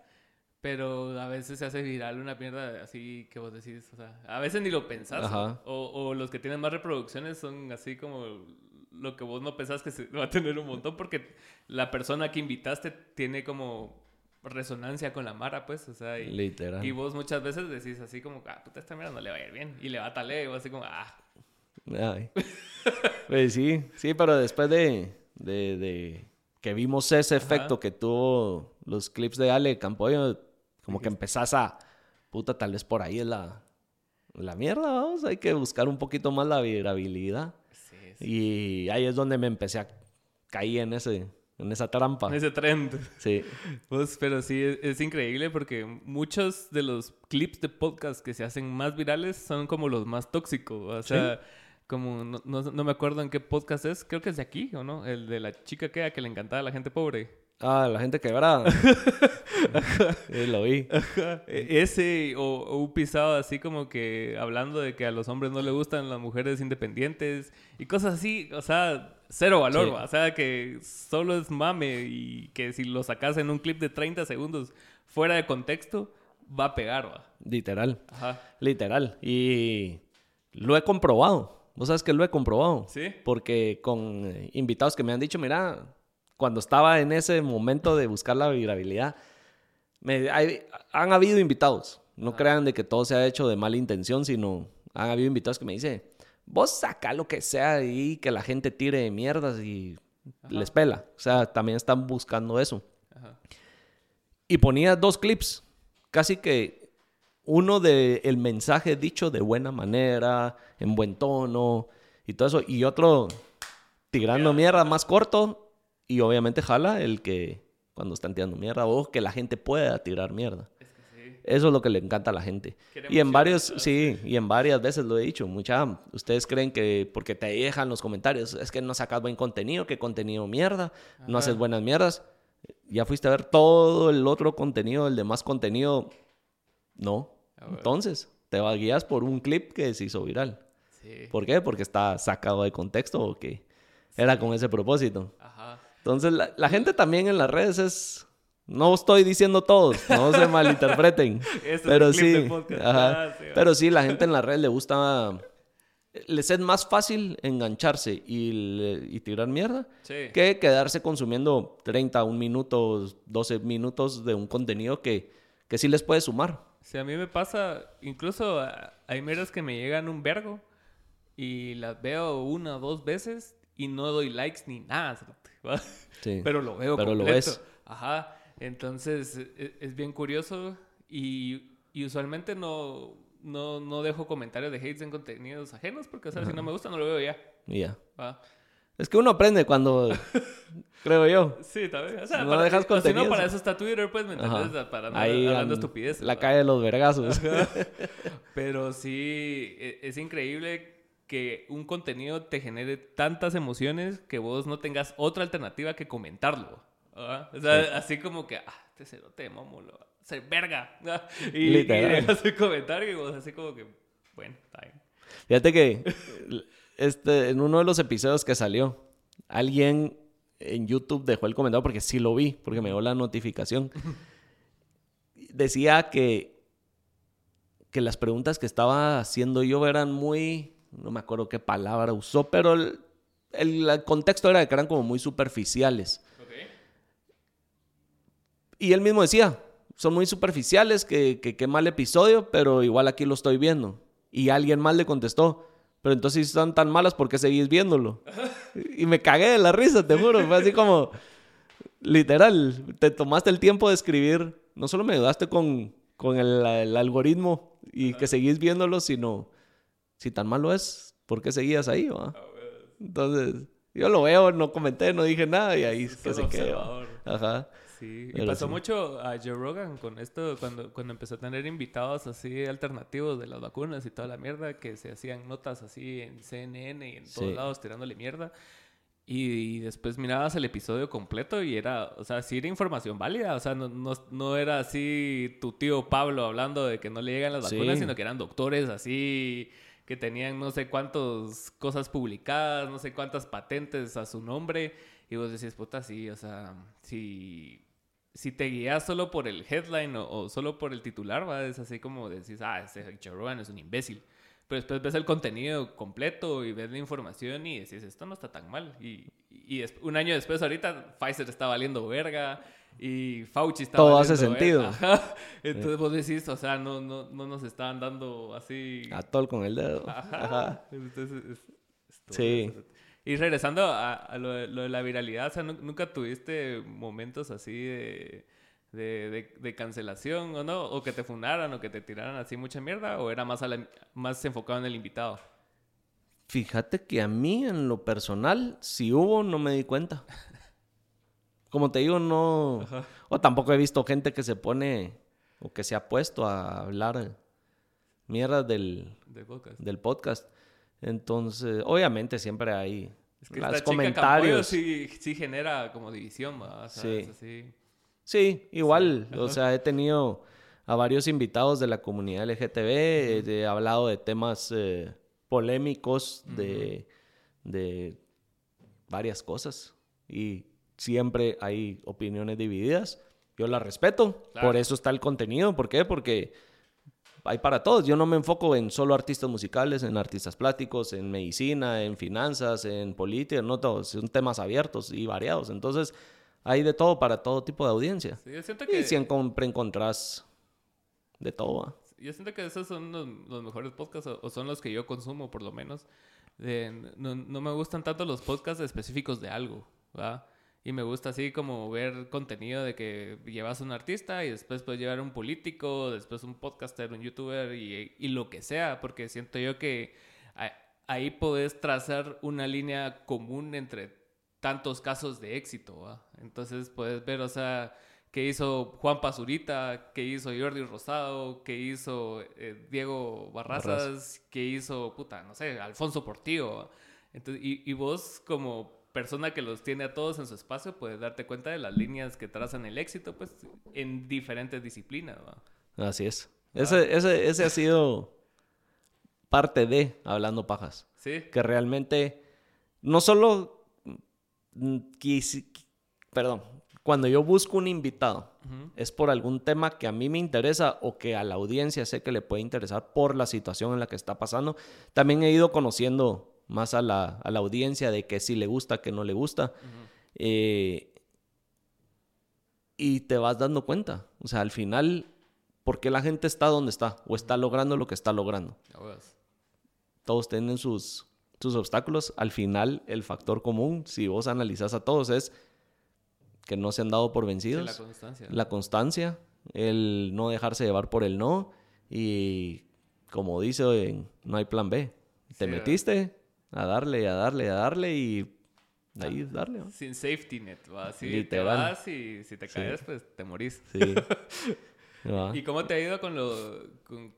Pero a veces se hace viral una mierda así que vos decís, o sea, a veces ni lo pensás. Ajá. O, o los que tienen más reproducciones son así como lo que vos no pensás que se va a tener un montón porque la persona que invitaste tiene como resonancia con la mara, pues, o sea, y, Literal. y vos muchas veces decís así como, ah, puta, esta mierda no le va a ir bien. Y le va a taler, y vos así como, ah, Ay. Pues sí, sí, pero después de, de, de que vimos ese efecto que tuvo los clips de Ale Campoyo, como que empezás a, puta, tal vez por ahí es la, la mierda, vamos, hay que buscar un poquito más la virabilidad. sí, sí. Y ahí es donde me empecé a caer en, ese, en esa trampa. Ese trend. Sí, Pues, pero sí, es, es increíble porque muchos de los clips de podcast que se hacen más virales son como los más tóxicos. O sea, como no, no, no me acuerdo en qué podcast es, creo que es de aquí, ¿o no? El de la chica que, que le encantaba a la gente pobre. Ah, la gente quebrada. Sí, lo vi. E- Ese o, o un pisado así como que hablando de que a los hombres no le gustan las mujeres independientes y cosas así, o sea, cero valor, Sí. o sea, que solo es mame y que si lo sacas en un clip de 30 segundos fuera de contexto, va a pegar, ¿va? Literal. Ajá. Literal. Y lo he comprobado. Vos sabes que lo he comprobado. ¿Sí? Porque con eh, invitados que me han dicho, mira, cuando estaba en ese momento de buscar la virabilidad, me- hay- han habido invitados. No crean de que todo se ha hecho de mala intención, sino han habido invitados que me dicen, vos saca lo que sea ahí, que la gente tire mierdas y les pela. O sea, también están buscando eso. Ajá. Y ponía dos clips, casi que uno de el mensaje dicho de buena manera, en buen tono y todo eso, y otro tirando mierda más corto y obviamente jala el que cuando están tirando mierda o que la gente pueda tirar mierda. Es que sí. Eso es lo que le encanta a la gente. Queremos Y en varios, sí, y en varias veces lo he dicho. Mucha, ustedes creen que porque te dejan los comentarios, es que no sacas buen contenido, que contenido mierda, no haces buenas mierdas. Ya fuiste a ver todo el otro contenido, el demás contenido. No. Entonces, te guías por un clip que se hizo viral. Sí. ¿Por qué? Porque está sacado de contexto o que era con ese propósito. Ajá. Entonces, la, la gente también en las redes es... No estoy diciendo todos, no se malinterpreten. Ese es pero clip sí, ajá. Ah, sí, pero sí, la gente en la red le gusta... Les es más fácil engancharse y, le- y tirar mierda Sí. que quedarse consumiendo 30, un minutos, 12 minutos de un contenido que, que sí les puede sumar. Sí, a mí me pasa, incluso ah, hay mierdas que me llegan un vergo y las veo una o dos veces y no doy likes ni nada. Sí. Pero lo veo Pero lo completo. ves. Ajá. Entonces e- es, bien curioso y, y usualmente no, no, no dejo comentarios de hates en contenidos ajenos porque, o sea, si no me gusta no lo veo ya. Y ya. ¿va? Es que uno aprende cuando, creo yo. Sí, también. O sea, No para, dejas si no, para eso está Twitter, pues, ¿me Ajá. entiendes? Para Ahí hablando. La ¿va? calle de los vergazos. Pero sí, e- es increíble que un contenido te genere tantas emociones que vos no tengas otra alternativa que comentarlo. O sea, así como que, ah, este cerote, mamo, lo va a hacer verga. Y, y Literal. dejas el comentario y vos así como que, bueno, está bien. Fíjate que este, en uno de los episodios que salió, alguien en YouTube dejó el comentario porque sí lo vi, porque me dio la notificación. Decía que, que las preguntas que estaba haciendo yo eran muy, no me acuerdo qué palabra usó, pero el, el- el contexto era que eran como muy superficiales. Y él mismo decía, son muy superficiales, que, que qué mal episodio, pero igual aquí lo estoy viendo. Y alguien mal le contestó, pero entonces si están tan malas, ¿por qué seguís viéndolo? y me cagué de la risa, te juro. Fue así como, literal, te tomaste el tiempo de escribir, no solo me ayudaste con, con el, el algoritmo y que seguís viéndolo, sino, si tan malo es, ¿por qué seguías ahí? va? Entonces, yo lo veo, no comenté, no dije nada y ahí que se quedó. Ajá. Sí, y pasó sí. mucho a Joe Rogan con esto, cuando, cuando empezó a tener invitados así alternativos de las vacunas y toda la mierda, que se hacían notas así en CNN y en todos Sí. lados tirándole mierda. Y, después mirabas el episodio completo y era, o sea, sí era información válida, o sea, no, no, no era así tu tío Pablo hablando de que no le llegan las Sí. vacunas, sino que eran doctores así que tenían no sé cuántas cosas publicadas, no sé cuántas patentes a su nombre. Y vos decís, puta, sí, o sea, si, si te guías solo por el headline o, solo por el titular, ¿va? es así como decís, ah, ese Joe Rogan es un imbécil. Pero después ves el contenido completo y ves la información y decís, esto no está tan mal. Y, y un año después, ahorita, Pfizer está valiendo verga y Fauci está Todo hace sentido. Entonces vos decís, o sea, no, no, no nos estaban dando así... A todo con el dedo. Ajá. sí. Y regresando a, lo, de la viralidad, o sea, ¿nunca tuviste momentos así de de, de, cancelación o no, o que te fundaran o que te tiraran así mucha mierda, o era más, más enfocado en el invitado? Fíjate que a mí en lo personal, si hubo, no me di cuenta. Como te digo, no... O tampoco he visto gente que se pone o que se ha puesto a hablar mierda del, podcast. del podcast. Entonces, obviamente siempre hay es que comentarios. sí, sí genera como división, sí. Sí, igual, o sea, he tenido a varios invitados de la comunidad LGTB, he hablado de temas eh, polémicos, de, de varias cosas y siempre hay opiniones divididas. Yo las respeto, por eso está el contenido. ¿Por qué? Porque hay para todos. Yo no me enfoco en solo artistas musicales, en artistas plásticos, en medicina, en finanzas, en política, no todos. Son temas abiertos y variados. Entonces, hay de todo para todo tipo de audiencia. Sí, yo siento que... Y siempre encontrás de todo. Yo siento que esos son los, mejores podcasts, o, son los que yo consumo, por lo menos. no, no, me gustan tanto los podcasts específicos de algo, ¿verdad? Y me gusta así como ver contenido de que llevas a un artista y después puedes llevar a un político, después un podcaster, un youtuber y, y lo que sea, porque siento yo que ahí puedes trazar una línea común entre tantos casos de éxito, Entonces puedes ver, o sea, qué hizo Juan Pazurita, qué hizo Jordi Rosado, qué hizo eh, Diego Barrazas, qué hizo, puta, no sé, Alfonso Portillo. Entonces, y, vos como persona que los tiene a todos en su espacio, puedes darte cuenta de las líneas que trazan el éxito, pues, en diferentes disciplinas, Así es. Ese, ese, ese ha sido parte de Hablando Pajas. Sí. Que realmente no solo Mm, perdón, cuando yo busco un invitado, es por algún tema que a mí me interesa o que a la audiencia sé que le puede interesar por la situación en la que está pasando. También he ido conociendo más a la, audiencia de que sí le gusta, que no le gusta. Eh, y te vas dando cuenta. O sea, al final, ¿por qué la gente está donde está? O está logrando lo que está logrando. Todos tienen sus, tus obstáculos, al final el factor común, si vos analizás a todos, es que no se han dado por vencidos. la constancia. La constancia, el no dejarse llevar por el no y como dice, no hay plan B. Te metiste a darle, a darle, a darle y ahí darle. Sin safety net, ¿va? Si te vas y si te caes, pues te morís. Sí. ¿Y cómo te ha ido con, lo,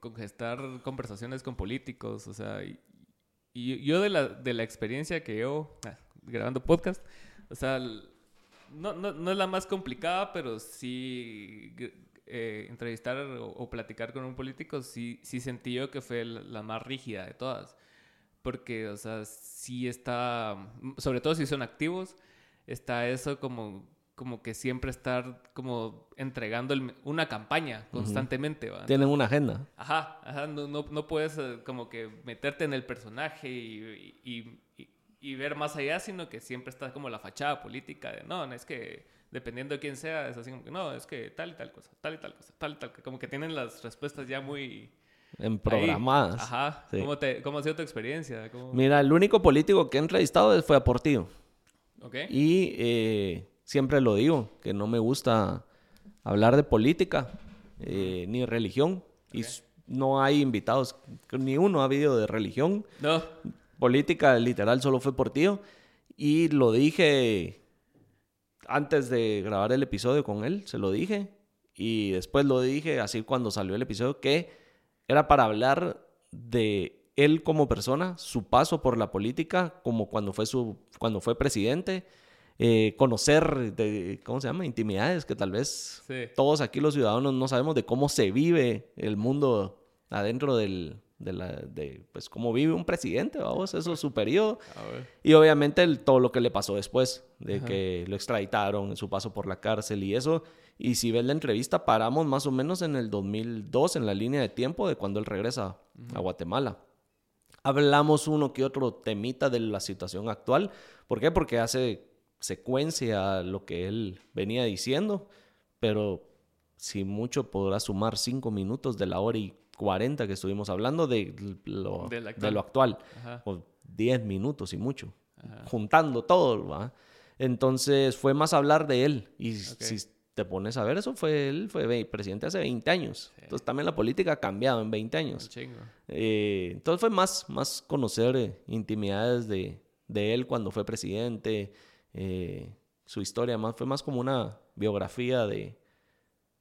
con, gestar conversaciones con políticos? O sea, y yo de la, de la experiencia que yo, ah, grabando podcast, o sea, no, no, no, es la más complicada, pero sí eh, entrevistar o, platicar con un político, sí, sí sentí yo que fue la, más rígida de todas. Porque, o sea, sí está, sobre todo si son activos, está eso como como que siempre estar como entregando una campaña constantemente. Tienen una agenda. Ajá, ajá, no, no, puedes eh, como que meterte en el personaje y, y, y, ver más allá, sino que siempre está como la fachada política de, no, es que dependiendo de quién sea, es así como que, no, es que tal y tal cosa, tal y tal cosa, tal y tal, como que tienen las respuestas ya muy... En programadas. Ajá. ¿Cómo, te, ¿Cómo ha sido tu experiencia? Mira, el único político que he entrevistado fue a Portillo. Ok. Y... Eh, siempre lo digo, que no me gusta hablar de política eh, ni religión. Y no hay invitados, ni uno ha habido de religión. No. Política literal solo fue por tío. Y lo dije antes de grabar el episodio con él, se lo dije. Y después lo dije así cuando salió el episodio, que era para hablar de él como persona, su paso por la política, como cuando fue, su, cuando fue presidente eh, conocer, de, ¿cómo se llama? Intimidades que tal vez todos aquí los ciudadanos no sabemos de cómo se vive el mundo adentro del, de, la, de pues, cómo vive un presidente, vamos, eso es su periodo. Y obviamente todo lo que le pasó después, de que lo extraditaron su paso por la cárcel y eso. Y si ves la entrevista, paramos más o menos en el 2002, en la línea de tiempo de cuando él regresa a Guatemala. Hablamos uno que otro temita de la situación actual. ¿Por qué? Porque hace secuencia a lo que él venía diciendo, pero si mucho podrá sumar cinco minutos de la hora y cuarenta que estuvimos hablando de lo, de, lo actual, o diez minutos y mucho, juntando todo, Entonces fue más hablar de él. Y si te pones a ver, eso fue él, fue presidente hace 20 años. Entonces también la política ha cambiado en 20 años. Eh, entonces fue más, más conocer eh, intimidades de, de, él cuando fue presidente, eh, su historia, más, fue más como una biografía de,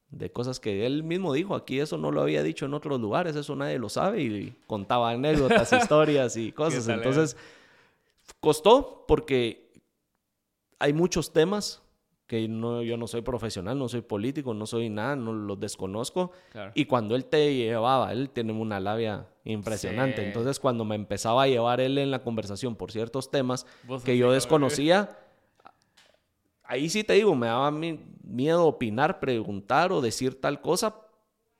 de cosas que él mismo dijo. Aquí eso no lo había dicho en otros lugares, eso nadie lo sabe y contaba anécdotas, historias y cosas. Entonces, costó porque hay muchos temas que no, yo no soy profesional, no soy político, no soy nada, no los desconozco. Y cuando él te llevaba, él tiene una labia impresionante. Entonces, cuando me empezaba a llevar él en la conversación por ciertos temas que yo desconocía, ahí sí te digo, me daba miedo opinar, preguntar o decir tal cosa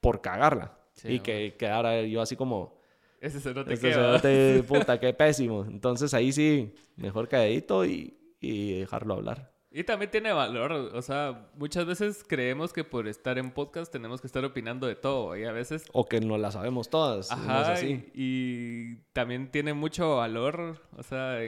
por cagarla. y que quedara yo así como... Ese se no te ese puta, qué pésimo. Entonces ahí sí, mejor calladito y, y dejarlo hablar. Y también tiene valor, o sea, muchas veces creemos que por estar en podcast tenemos que estar opinando de todo y a veces... O que no la sabemos todas. Ajá, Y, también tiene mucho valor, o sea,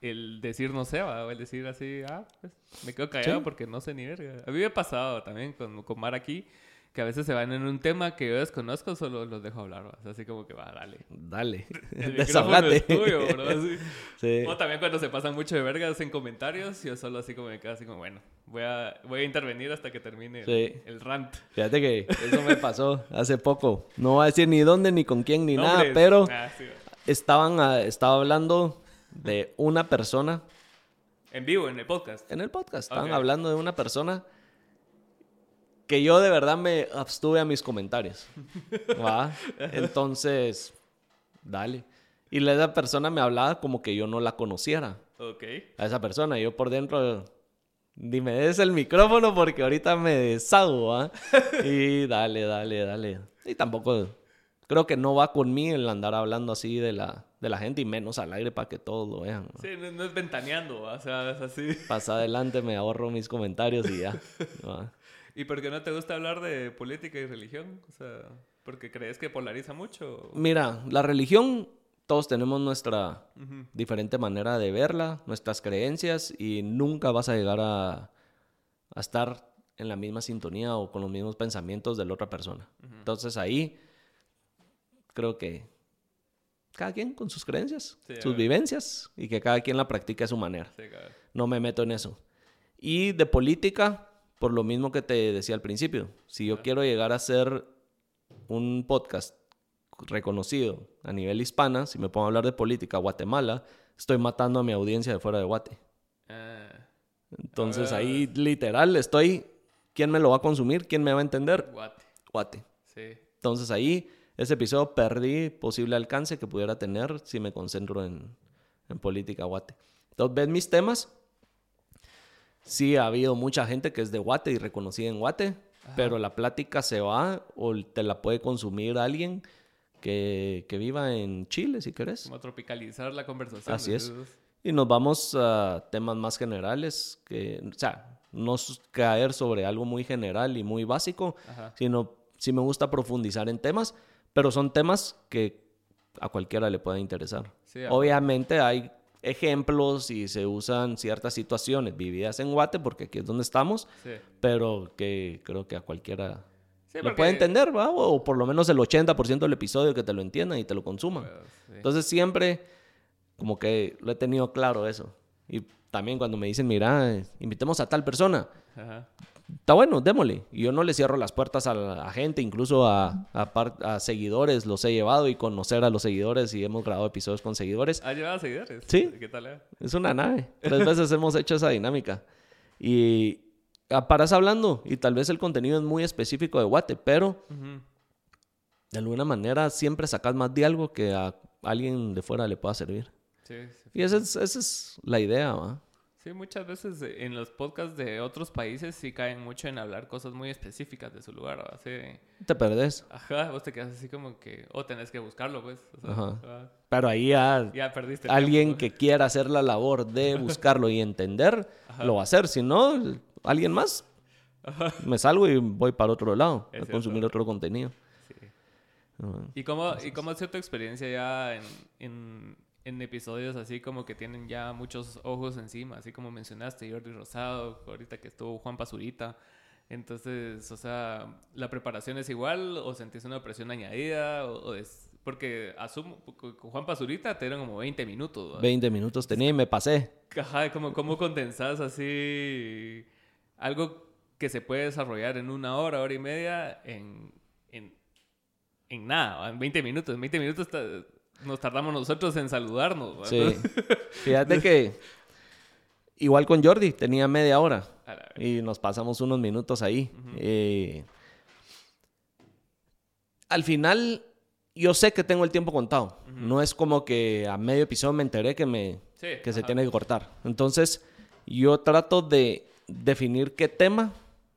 el decir no sé, o el decir así, ah, pues me quedo callado porque no sé ni verga. A mí me ha pasado también con, con Mar aquí que a veces se van en un tema que yo desconozco, solo los dejo hablar, así como que va, dale. Dale. El Desahogate. Es tuyo, bro. Sí. O también cuando se pasan mucho de vergas en comentarios, yo solo así como me quedo así como, bueno, voy a, voy a intervenir hasta que termine el, rant. Fíjate que eso me pasó hace poco. No voy a decir ni dónde, ni con quién, ni nada, pero ah, estaban, ah, estaba hablando de una persona. En vivo, en el podcast. En el podcast. Estaban hablando de una persona que yo de verdad me abstuve a mis comentarios. ¿va? Entonces, dale. Y la persona me hablaba como que yo no la conociera. Ok. A esa persona. Yo por dentro, dime, des el micrófono porque ahorita me deshago, ¿va? y dale, dale, dale. Y tampoco, creo que no va conmigo el andar hablando así de la, de la gente y menos al aire para que todos lo vean. Sí, no, es ventaneando, o sea, es así. Pasa adelante, me ahorro mis comentarios y ya. ¿Y por qué no te gusta hablar de política y religión? O sea, ¿porque crees que polariza mucho? Mira, la religión, todos tenemos nuestra diferente manera de verla, nuestras creencias, y nunca vas a llegar a, estar en la misma sintonía o con los mismos pensamientos de la otra persona. Entonces ahí creo que cada quien con sus creencias, sus vivencias, y que cada quien la practique a su manera. no me meto en eso. Y de política, por lo mismo que te decía al principio, si yo quiero llegar a ser un podcast reconocido a nivel hispana, si me pongo a hablar de política, Guatemala, estoy matando a mi audiencia de fuera de Guate. Ah. Entonces ahí literal estoy, ¿quién me lo va a consumir? ¿Quién me va a entender? Guate. Guate. Sí. Entonces ahí, ese episodio perdí posible alcance que pudiera tener si me concentro en, en política Guate. Entonces, ves mis temas, sí ha habido mucha gente que es de Guate y reconocida en Guate, pero la plática se va o te la puede consumir alguien que, viva en Chile, si querés. Como tropicalizar la conversación. Así es. Y nos vamos a temas más generales, que, o sea, no caer sobre algo muy general y muy básico, sino sí me gusta profundizar en temas, pero son temas que a cualquiera le pueda interesar. Obviamente hay ejemplos y se usan ciertas situaciones vividas en Guate, porque aquí es donde estamos, pero que creo que a cualquiera lo puede entender, ¿va? O por lo menos el 80% del episodio que te lo entienda y te lo consuma. Pues, Entonces siempre como que lo he tenido claro eso. Y también cuando me dicen, mira, invitemos a tal persona. Ajá está bueno, démosle. Y yo no le cierro las puertas a la gente, incluso a, a, seguidores los he llevado y conocer a los seguidores y hemos grabado episodios con seguidores. ¿Has llevado seguidores? Sí. ¿Qué tal? Eh? Es una nave. Tres veces hemos hecho esa dinámica. Y paras hablando y tal vez el contenido es muy específico de Guate, pero de alguna manera siempre sacas más de algo que a alguien de fuera le pueda servir. Sí, sí. Y esa es, esa es la idea, ¿va? Sí, muchas veces en los podcasts de otros países sí caen mucho en hablar cosas muy específicas de su lugar. ¿va? Sí. Te perdés. Ajá, vos te quedas así como que, o tenés que buscarlo, pues. O sea, Ajá. ah, Pero ahí ya, ya perdiste. alguien tiempo. que quiera hacer la labor de buscarlo y entender, lo va a hacer. Si no, alguien más, me salgo y voy para otro lado, Es a consumir otro contenido. Sí. Ajá. ¿Y cómo, ¿Y cómo ha sido tu experiencia ya en, en, en episodios así como que tienen ya muchos ojos encima? Así como mencionaste, Jordi Rosado, ahorita que estuvo Juan Pazurita. Entonces, o sea, ¿la preparación es igual o sentís una presión añadida? O, o es, porque asumo, con Juan Pazurita te dieron como 20 minutos. ¿va? 20 minutos tenía y me pasé. Ajá, como cómo condensás así algo que se puede desarrollar en una hora, hora y media en, en, en nada, en 20 minutos. En 20 minutos ta- nos tardamos nosotros en saludarnos. ¿va? Sí. Fíjate que igual con Jordi tenía media hora y nos pasamos unos minutos ahí. Eh, al final, yo sé que tengo el tiempo contado. No es como que a medio episodio me enteré que, me, Sí, que se tiene que cortar. Entonces, yo trato de definir qué tema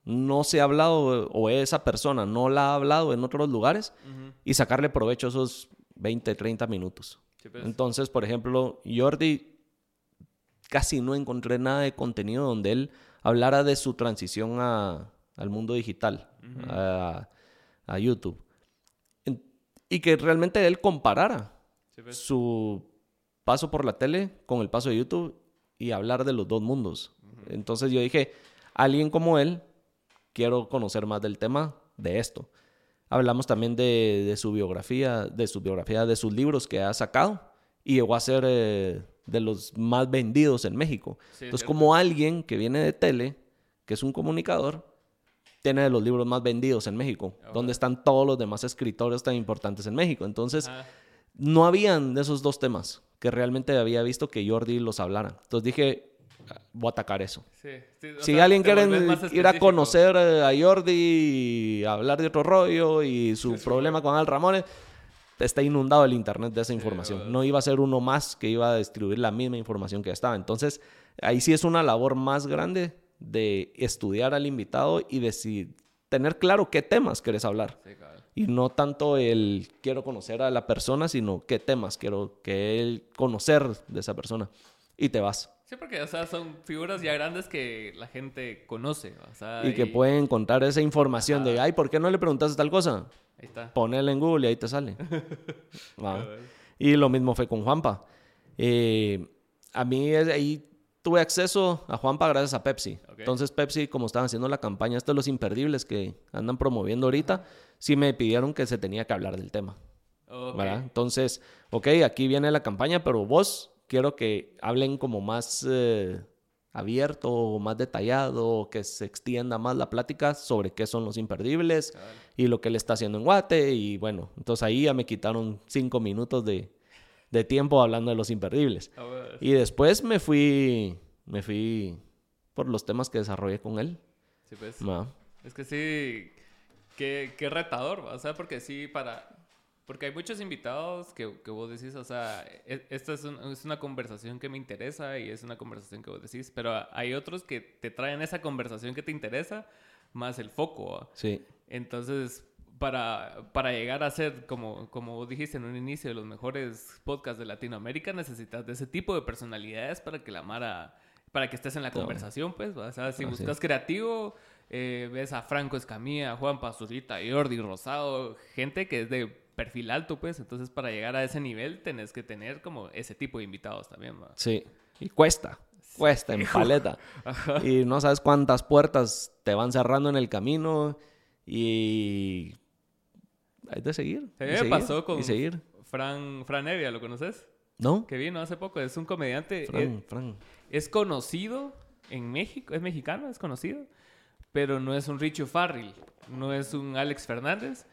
no se ha hablado o esa persona no la ha hablado en otros lugares y sacarle provecho a esos 20, 30 minutos. Sí, pues. Entonces, por ejemplo, Jordi casi no encontré nada de contenido donde él hablara de su transición a- al mundo digital, a, a YouTube. En- y que realmente él comparara Sí, pues. su paso por la tele con el paso de YouTube y hablar de los dos mundos. Entonces yo dije, alguien como él, quiero conocer más del tema de esto. Hablamos también de, de su biografía, de su biografía, de sus libros que ha sacado y llegó a ser eh, de los más vendidos en México. Sí, Entonces, como alguien que viene de tele, que es un comunicador, tiene de los libros más vendidos en México, donde están todos los demás escritores tan importantes en México. Entonces, no habían de esos dos temas que realmente había visto que Jordi los hablara. Entonces dije, "Ah, voy a atacar eso. Sí, sí, o Si sea, alguien quiere ir a conocer eh, a Jordi y hablar de otro rollo y su problema con Al Ramones, está inundado el internet de esa información. No iba a ser uno más que iba a distribuir la misma información que estaba. Entonces, ahí sí es una labor más grande de estudiar al invitado y de si- tener claro qué temas quieres hablar. Y no tanto el quiero conocer a la persona, sino qué temas quiero que él conocer de esa persona. Y te vas. Sí, porque, o sea, son figuras ya grandes que la gente conoce. O sea, Y que pueden encontrar esa información de, ay, ¿por qué no le preguntaste tal cosa? Ahí está. Ponele en Google y ahí te sale. Y lo mismo fue con Juanpa. Eh, a mí ahí tuve acceso a Juanpa gracias a Pepsi. Entonces Pepsi, como estaban haciendo la campaña, estos los imperdibles que andan promoviendo ahorita, sí me pidieron que se tenía que hablar del tema. Ok. ¿verdad? Entonces, ok, aquí viene la campaña, pero vos quiero que hablen como más eh, abierto, o más detallado, que se extienda más la plática sobre qué son los imperdibles y lo que le está haciendo en Guate. Y bueno, entonces ahí ya me quitaron cinco minutos de, de tiempo hablando de los imperdibles. Y después me fui, me fui por los temas que desarrollé con él. Sí, pues. Es que sí, qué, qué retador, o sea, porque sí, para... Porque hay muchos invitados que, que vos decís, o sea, e- esta es, un- es una conversación que me interesa y es una conversación que vos decís, pero hay otros que te traen esa conversación que te interesa más el foco. ¿va? Sí, Entonces, para, para llegar a ser, como, como vos dijiste en un inicio, de los mejores podcasts de Latinoamérica, necesitas de ese tipo de personalidades para que la Mara, para que estés en la conversación, pues. ¿va? O sea, si Así buscas creativo, eh, ves a Franco Escamilla, Juan Pazurita, Jordi Rosado, gente que es de perfil alto, pues. Entonces, para llegar a ese nivel, tenés que tener como ese tipo de invitados también, ¿va? sí. Y cuesta, cuesta en paleta. Y no sabes cuántas puertas te van cerrando en el camino y hay de seguir. Mí me seguir, pasó con Y seguir. Fran, Fran Evia, ¿lo conoces? ¿No? Que vino hace poco, es un comediante. eh, Fran, Fran. es conocido en México, es mexicano, es conocido, pero no es un Richo Farrell, no es un Alex Fernández,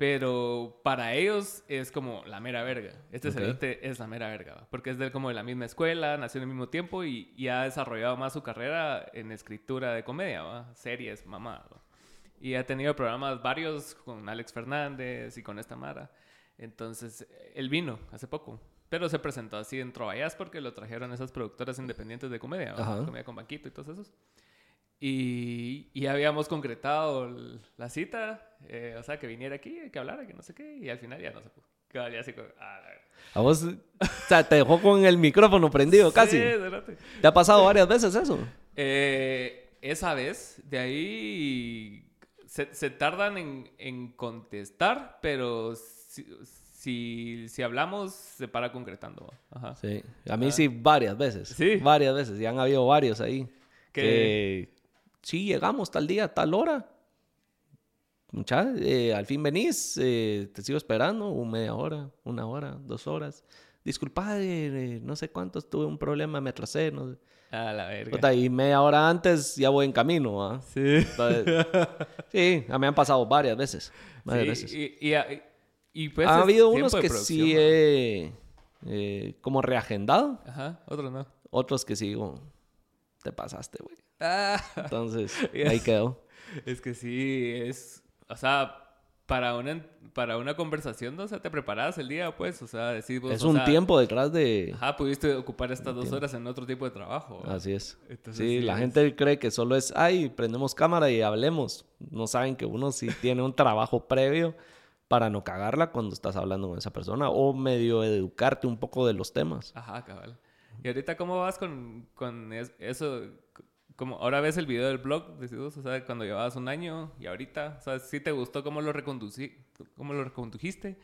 pero para ellos es como la mera verga. Este Ok. cerote es la mera verga, ¿va? porque es de, como de la misma escuela, nació en el mismo tiempo y, y ha desarrollado más su carrera en escritura de comedia, ¿va? series, mamá. ¿va? Y ha tenido programas varios con Alex Fernández y con esta Mara. Entonces, él vino hace poco. Pero se presentó así en Trovallas porque lo trajeron esas productoras independientes de comedia. Ajá. Comedia con Banquito y todos esos. Y, y habíamos concretado la cita. eh, o sea, que viniera aquí, que hablara, que no sé qué. Y al final ya no se pudo. Ya ah, la verga. A vos, o sea, te dejó con el micrófono prendido casi. Sí. ¿Te ha pasado varias veces eso? Eh, esa vez, de ahí se, se tardan en, en contestar, pero si, si, si hablamos, se para concretando. Ajá. Sí. A mí Ah. sí, varias veces. Sí. Varias veces. Y han habido varios ahí. Que sí, llegamos tal día, tal hora. Mucha, eh, al fin venís, eh, te sigo esperando, un media hora, una hora, dos horas. Disculpa, eh, no sé cuántos, tuve un problema, me atrasé. No sé. A la verga. Puta, y media hora antes ya voy en camino. ¿va? Sí. Entonces, sí, me han pasado varias veces. Varias Sí, veces. Y, y, y pues ha habido unos que sí he eh, como reagendado, Ajá, otros no. otros que sí digo, te pasaste, güey. Ah, Entonces, ahí quedó. es que sí, es... O sea, para una, para una conversación, ¿no? O sea, te preparas el día, pues. O sea, decís vos, Es o un sea, tiempo detrás de... Ajá, pudiste ocupar estas dos horas en otro tipo de trabajo. Así es. Entonces, sí, sí la es- gente cree que solo es, ay, prendemos cámara y hablemos. No saben que uno sí tiene un trabajo previo para no cagarla cuando estás hablando con esa persona o medio educarte un poco de los temas. Ajá, cabal. ¿Y ahorita cómo vas con, con es- eso? Como ahora ves el video del blog, decís vos, o sea, cuando llevabas un año y ahorita, o sea, ¿sí te gustó cómo lo, reconducí, cómo lo recondujiste?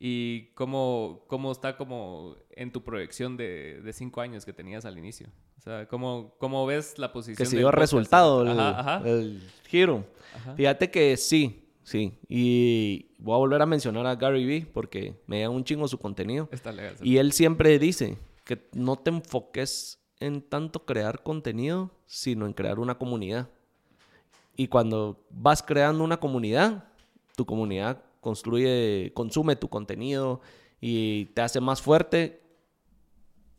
¿Y cómo, cómo está como en tu proyección de, de cinco años que tenías al inicio? O sea, ¿cómo, cómo ves la posición Que se del dio resultado el, Ajá, ajá. el giro. Ajá. Fíjate que sí, sí. Y voy a volver a mencionar a Gary Vee porque me da un chingo su contenido. Está legal. Y él siempre dice que no te enfoques en tanto crear contenido, sino en crear una comunidad. Y cuando vas creando una comunidad, tu comunidad construye, consume tu contenido y te hace más fuerte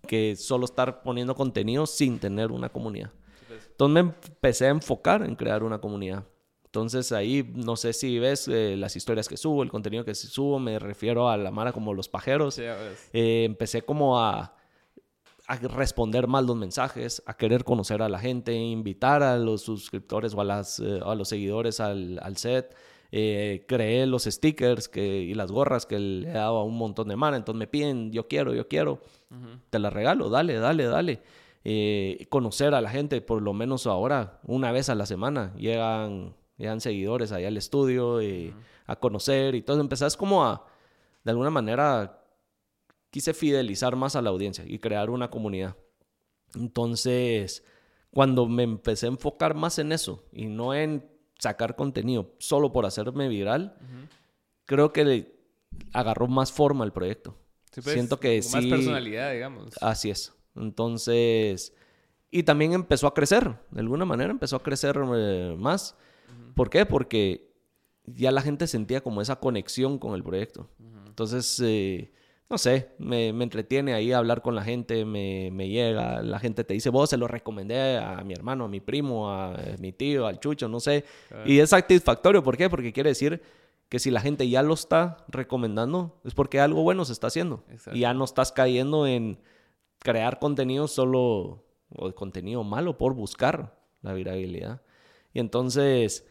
que solo estar poniendo contenido sin tener una comunidad. Entonces me empecé a enfocar en crear una comunidad. Entonces ahí no sé si ves eh, las historias que subo, el contenido que subo, me refiero a la Mara como los pajeros. Sí. Eh, empecé como a, a responder mal los mensajes, a querer conocer a la gente, invitar a los suscriptores o a, las, eh, a los seguidores al, al set. Eh, creé los stickers que, y las gorras que le he dado a un montón de mana. Entonces me piden, yo quiero, yo quiero. Te las regalo, dale, dale, dale. Eh, conocer a la gente, por lo menos ahora, una vez a la semana, llegan, llegan seguidores allá al estudio eh, a conocer y todo. Empezás como a, de alguna manera, quise fidelizar más a la audiencia y crear una comunidad. Entonces, cuando me empecé a enfocar más en eso y no en sacar contenido solo por hacerme viral, creo que le agarró más forma el proyecto. Sí, pues, Siento que Más sí- personalidad, digamos. Así es. Entonces, y también empezó a crecer, de alguna manera empezó a crecer eh, más. ¿Por qué? Porque ya la gente sentía como esa conexión con el proyecto. Entonces, eh, no sé, me, me entretiene ahí hablar con la gente, me, me llega, la gente te dice, vos se lo recomendé a mi hermano, a mi primo, a eh, mi tío, al chucho, no sé. Ah. Y es satisfactorio, ¿por qué? Porque quiere decir que si la gente ya lo está recomendando, es porque algo bueno se está haciendo. Exacto. Y ya no estás cayendo en crear contenido solo, o contenido malo por buscar la virabilidad. Y entonces,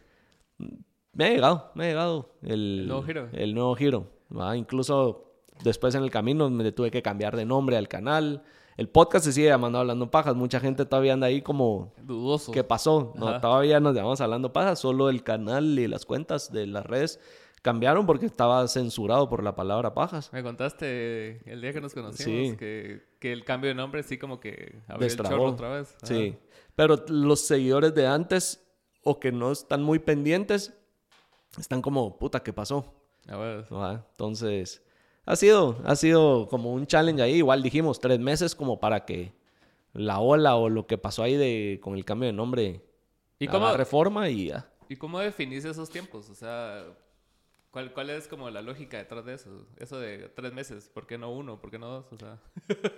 me ha llegado, me ha llegado el, El nuevo giro. el nuevo giro, ¿va? Incluso después en el camino me tuve que cambiar de nombre al canal. El podcast se sigue llamando Hablando Pajas. Mucha gente todavía anda ahí como, Dudoso. ¿qué pasó? No, Ajá. todavía nos llamamos Hablando Pajas. Solo el canal y las cuentas de las redes cambiaron porque estaba censurado por la palabra pajas. Me contaste el día que nos conocimos Sí. que, que el cambio de nombre sí como que abrió el Destrabó. chorro otra vez. Ajá. Sí. Pero los seguidores de antes o que no están muy pendientes están como, puta, ¿qué pasó? A ver. Entonces, ha sido, ha sido como un challenge ahí. Igual dijimos tres meses como para que la ola o lo que pasó ahí de, con el cambio de nombre ¿Y cómo, reforma y ya. ¿Y cómo definís esos tiempos? O sea, ¿cuál, ¿cuál es como la lógica detrás de eso? Eso de tres meses, ¿por qué no uno? ¿Por qué no dos? O sea,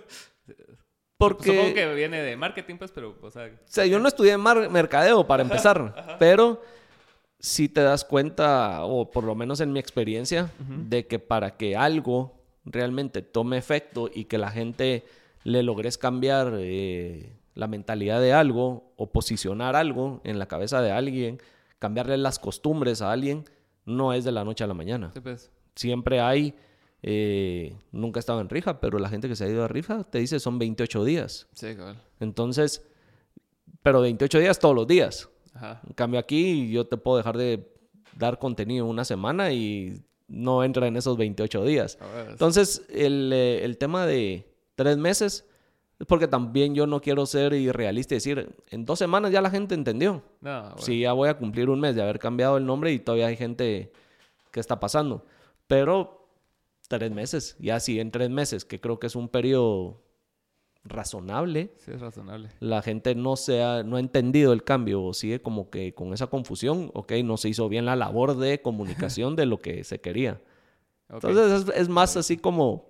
Porque, supongo que viene de marketing, pues, pero, o sea, o sea, yo no estudié mar- mercadeo para empezar, pero sí te das cuenta, o por lo menos en mi experiencia, de que para que algo realmente tome efecto y que la gente le logres cambiar eh, la mentalidad de algo o posicionar algo en la cabeza de alguien, cambiarle las costumbres a alguien, no es de la noche a la mañana. pues. Siempre hay, eh, nunca he estado en Rija, pero la gente que se ha ido a Rija te dice son 28 días. Sí, cabal. Entonces, pero 28 días todos los días. Ajá. En cambio aquí yo te puedo dejar de dar contenido una semana y no entra en esos 28 días. Entonces, el, eh, el tema de tres meses es porque también yo no quiero ser irrealista y decir, en dos semanas ya la gente entendió. No, bueno. Sí, ya voy a cumplir un mes de haber cambiado el nombre y todavía hay gente que está pasando. Pero tres meses, ya sí, en tres meses, que creo que es un periodo razonable, Sí, es razonable. la gente no, se ha, no ha entendido el cambio o sigue como que con esa confusión, ok, no se hizo bien la labor de comunicación de lo que se quería. Ok. Entonces es, es más así como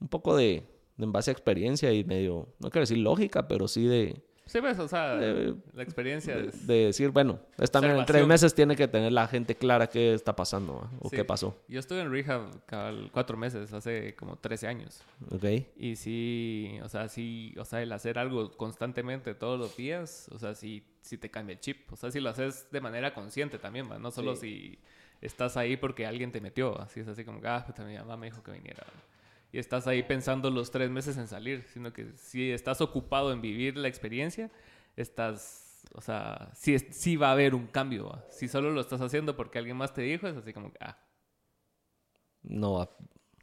un poco de, de en base a experiencia y medio, no quiero decir lógica, pero sí de, Sí, pues, o sea, Eh, la experiencia de, es... de decir, bueno, esta en tres meses tiene que tener la gente clara qué está pasando ¿va? o Sí. qué pasó. Yo estuve en rehab cabal, cuatro meses, hace como 13 años. ¿Ok? Y sí, o sea, sí, o sea, el hacer algo constantemente todos los días, o sea, sí, sí te cambia el chip. O sea, si lo haces de manera consciente también, ¿va? No solo si estás ahí porque alguien te metió, así es así como, ah, puta, mi mamá me dijo que viniera. Y estás ahí pensando los tres meses en salir, sino que si estás ocupado en vivir la experiencia, estás, o sea, sí, sí va a haber un cambio, ¿va? Si solo lo estás haciendo porque alguien más te dijo, es así como, ah, No, va,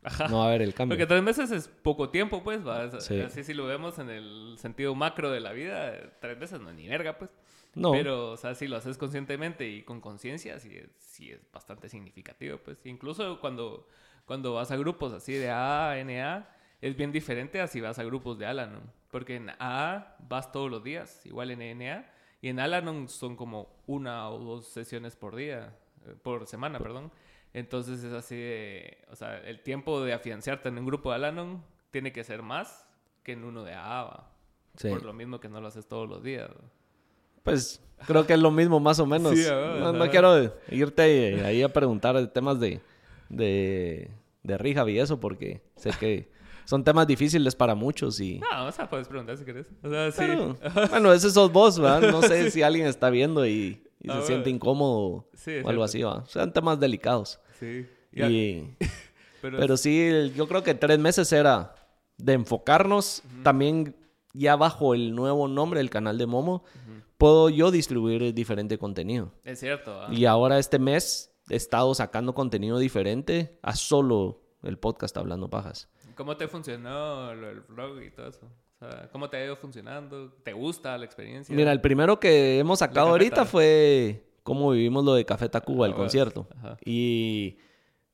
ajá. no va a haber el cambio. Porque tres meses es poco tiempo, pues, ¿va? Sí. Así si lo vemos en el sentido macro de la vida, tres meses no es ni verga, pues. No, Pero, o sea, si lo haces conscientemente y con conciencia, sí, sí es bastante significativo, pues. Incluso cuando, cuando vas a grupos así de A a NA, es bien diferente a si vas a grupos de Alanon. Porque en A vas todos los días, igual en NA. Y en Alanon son como una o dos sesiones por día, eh, por semana, perdón. Entonces es así de, o sea, el tiempo de afianzarte en un grupo de Alanon tiene que ser más que en uno de AA, ¿va? sí. por lo mismo que no lo haces todos los días. Pues creo que es lo mismo más o menos. Sí, ah, no, no quiero irte ahí a preguntar de temas de, de, de rehab y eso porque sé que son temas difíciles para muchos y... No, o sea, puedes preguntar si querés. O sea, sí. Bueno, ese sos vos, ¿verdad? No sé si alguien está viendo y, y Ah, se bueno. siente incómodo Sí, o algo así, ¿va? Son temas delicados. Sí. Ya, Y, pero, pero sí, yo creo que tres meses era de enfocarnos también ya bajo el nuevo nombre del canal de Momo. Puedo yo distribuir diferente contenido. es cierto. Y ahora este mes estado sacando contenido diferente a solo el podcast Hablando Pajas. ¿Cómo te funcionó lo del vlog y todo eso? O sea, ¿cómo te ha ido funcionando? ¿Te gusta la experiencia? Mira, el primero que hemos sacado ahorita fue cómo vivimos lo de Café Tacuba, el Ah, bueno. concierto. Ajá. Y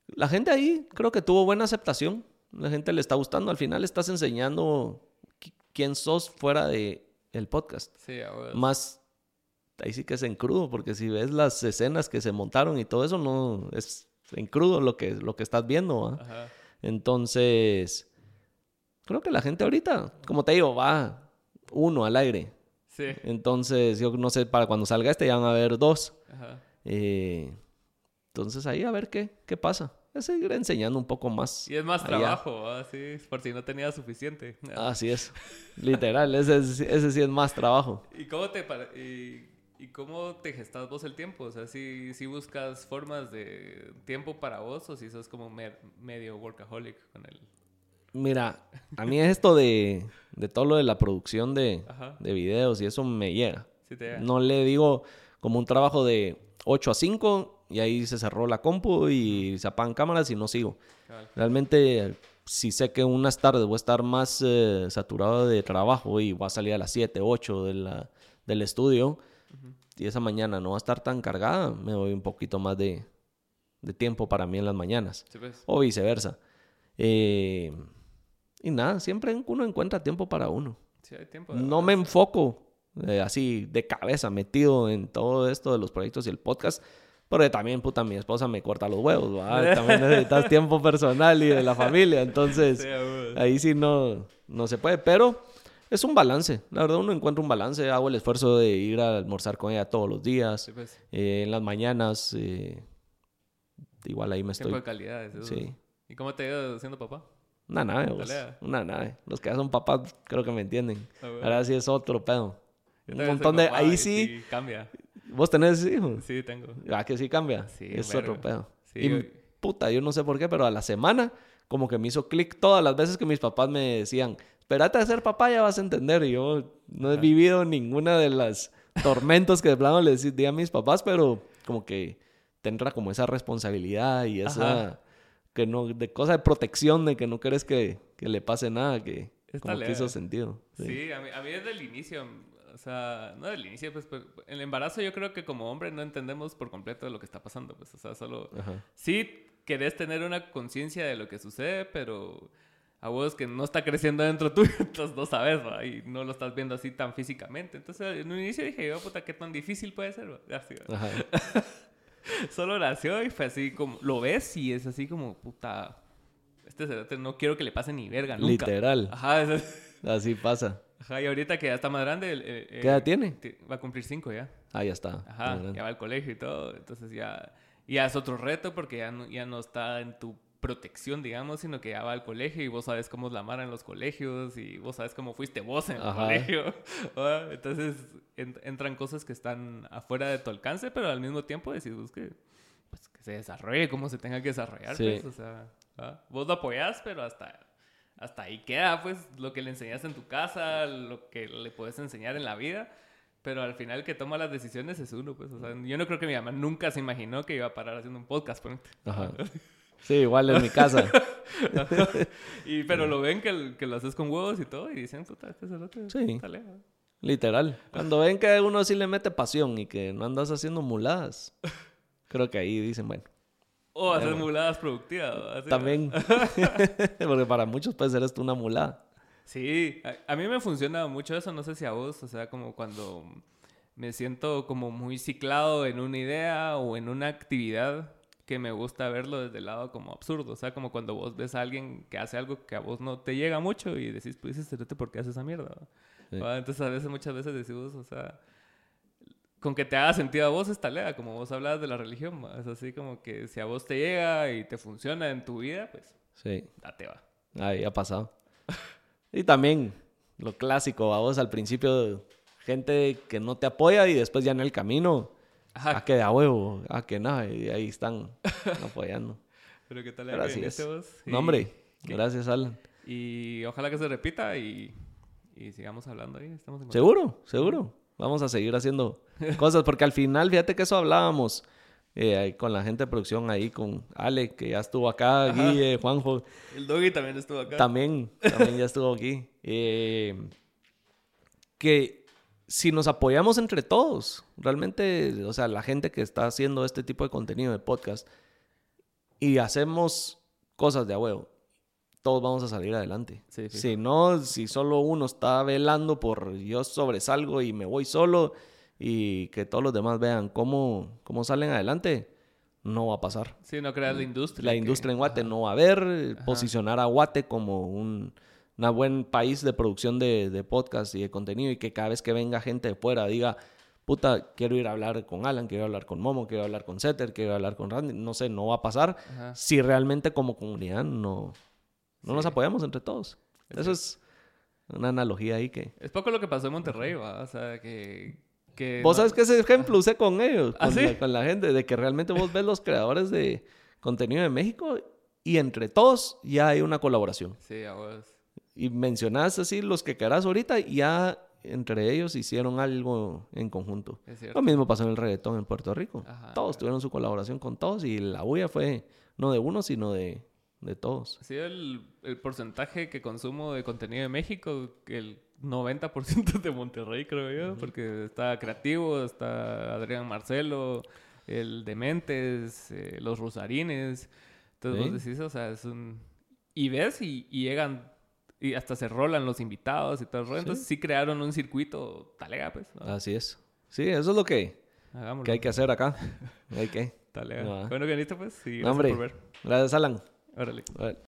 la gente ahí creo que tuvo buena aceptación. La gente le está gustando. Al final estás enseñando qui- quién sos fuera de el podcast. Sí. Más, ahí sí que es en crudo, porque si ves las escenas que se montaron y todo eso, no es en crudo lo que, lo que estás viendo. Entonces, creo que la gente ahorita, como te digo, va uno al aire. Sí. Entonces, yo no sé, para cuando salga este ya van a haber dos. Ajá. Eh, entonces, ahí a ver qué, qué pasa. Es seguir enseñando un poco más. Y es más allá. trabajo, ¿va? sí, por si no tenía suficiente. Así es. Literal, ese, es- ese sí es más trabajo. ¿Y cómo te y, y cómo te gestas vos el tiempo? O sea, si, si buscas formas de tiempo para vos o si sos como mer- medio workaholic con el... Mira, a mí esto de, de todo lo de la producción de, de videos y eso me llega. Sí te llega. No le digo como un trabajo de 8 a 5 y ahí se cerró la compu y se apagan cámaras y no sigo. Cabal. Realmente, si sé que unas tardes voy a estar más eh, saturado de trabajo y voy a salir a las 7, 8 de la, del estudio y esa mañana no va a estar tan cargada, me doy un poquito más de, de tiempo para mí en las mañanas Sí, pues. o viceversa. Eh, y nada, siempre uno encuentra tiempo para uno. Sí, hay tiempo. No me enfoco eh, así de cabeza metido en todo esto de los proyectos y el podcast. Porque también, puta, mi esposa me corta los huevos, ¿va? También necesitas tiempo personal y de la familia. Entonces, Sí, ahí sí no, no se puede. Pero Es un balance, la verdad uno encuentra un balance, hago el esfuerzo de ir a almorzar con ella todos los días, Sí, pues. eh, en las mañanas, eh, igual ahí me Tiempo estoy... de calidad. eso. Sí, ¿Y cómo te ha ido siendo papá? una nave, vos, Talea. una nave. Los que ya son papás creo que me entienden. Ah, bueno. Ahora sí es otro pedo. Yo Un montón de... papá Ahí y sí, Cambia. vos tenés hijos. Sí, tengo. Ah, que sí cambia. Sí, es verga. otro pedo. Sí, y güey. puta, yo no sé por qué, pero a la semana como que me hizo clic todas las veces que mis papás me decían, espérate a ser papá, ya vas a entender. Y yo no he vivido ninguna de las tormentos que de plano les di a mis papás, pero como que tendrá como esa responsabilidad y esa... Ajá. Que no, de cosa de protección, de que no querés que, que le pase nada, que Está como que leve. hizo sentido. Sí. Sí, a mí, a mí desde el inicio, o sea, no del inicio, pues, pero el embarazo yo creo que como hombre no entendemos por completo lo que está pasando, pues, o sea, solo... Ajá. Sí querés tener una conciencia de lo que sucede, pero a vos que no está creciendo dentro tuyo, entonces no sabes, ¿va? y no lo estás viendo así tan físicamente. Entonces, en un inicio dije, yo, puta, qué tan difícil puede ser, ¿va? Así. Solo nació y fue así como, lo ves y es así como, puta, este cerote no quiero que le pase ni verga nunca. Literal. Ajá, es- Así pasa. Ajá, y ahorita que ya está más grande. eh, ¿Qué edad tiene? ti- Va a cumplir cinco ya. Ah, ya está. Ajá, ya va al colegio y todo. Entonces ya, ya es otro reto porque ya no, ya no está en tu protección, digamos, sino que ya va al colegio y vos sabes cómo es la mara en los colegios y vos sabes cómo fuiste vos en el Ajá. colegio. Entonces en- entran cosas que están afuera de tu alcance, pero al mismo tiempo decís vos que, pues, que se desarrolle como se tenga que desarrollar. Sí. pues, o sea, vos lo apoyás, pero hasta, hasta ahí queda, pues, lo que le enseñas en tu casa, lo que le puedes enseñar en la vida. Pero al final el que toma las decisiones es uno, pues. O sea, yo no creo que mi mamá nunca se imaginó que iba a parar haciendo un podcast, por. Ajá. Sí, igual en mi casa. y, pero lo ven que, el- que lo haces con huevos y todo y dicen, puta, este cerote Sí. está lejos. Literal. Cuando ven que uno sí le mete pasión y que no andas haciendo muladas, creo que ahí dicen, bueno, O hacer bueno. muladas productivas. también. Porque para muchos puede ser esto una mulada. Sí, a, a mí me funciona mucho eso, no sé si a vos, o sea, como cuando me siento como muy ciclado en una idea o en una actividad que me gusta verlo desde el lado como absurdo, o sea, como cuando vos ves a alguien que hace algo que a vos no te llega mucho y decís, pues ese ¿por qué hace esa mierda? va?" Sí. Entonces a veces, muchas veces decimos, o sea, con que te haga sentido a vos esta lea, como vos hablabas de la religión, va, es así como que si a vos te llega y te funciona en tu vida, pues Sí, date va. ahí ha pasado. Y también lo clásico, vamos al principio, gente que no te apoya y después ya en el camino, Ajá, a que de a huevo, a que nada, y ahí están apoyando. pero qué tal es. vos? No, hombre, ¿Qué? gracias, Alan. Y ojalá que se repita y, y sigamos hablando ahí. Estamos en. Seguro, seguro. Vamos a seguir haciendo cosas porque al final, fíjate que eso hablábamos eh, con la gente de producción ahí, con Ale, que ya estuvo acá, Ajá. Guille, Juanjo, El doggy también estuvo acá. también, también ya estuvo aquí. Eh, que si nos apoyamos entre todos, realmente, o sea, la gente que está haciendo este tipo de contenido de podcast y hacemos cosas de a huevo, todos vamos a salir adelante. Sí. Si no, si solo uno está velando por yo sobresalgo y me voy solo y que todos los demás vean cómo, cómo salen adelante, no va a pasar. Sí, no creas la industria. La que- industria en Guate Ajá. no va a haber, Ajá. posicionar a Guate como un una buen país de producción de, de podcast y de contenido y que cada vez que venga gente de fuera diga, puta, quiero ir a hablar con Alan, quiero hablar con Momo, quiero hablar con Setter, quiero hablar con Randy, no sé, no va a pasar Ajá. si realmente como comunidad no, no nos Sí. apoyamos entre todos. Es Eso es una analogía ahí que... Es poco lo que pasó en Monterrey, ¿va? O sea, que... que Vos no- sabes que ese ejemplo usé con ellos, ¿Ah, con, sí? la, con la gente, de que realmente vos ves los creadores de contenido de México y entre todos ya hay una colaboración. Sí, a vos. Y mencionás así los que querás ahorita y ya entre ellos hicieron algo en conjunto. Lo mismo pasó en el reggaetón en Puerto Rico. Ajá. Todos tuvieron su colaboración con todos y la bulla fue no de uno, sino de, de todos. Sí, el, el porcentaje que consumo de contenido de México, el 90% es de Monterrey, creo yo, porque está Creativo, está Adrián Marcelo, el Dementes, eh, los Rosarines. Entonces Sí. vos decís, o sea, es un... Y ves y, y llegan, y hasta se rolan los invitados y todo el rollo. Entonces sí crearon un circuito talega, pues. ¿no? Así es. Sí, eso es lo que, que hay que hacer acá. Hay que. Talega. No, ah. Bueno, que listo, pues. Sí, gracias hombre. por ver. Gracias, Alan. Órale.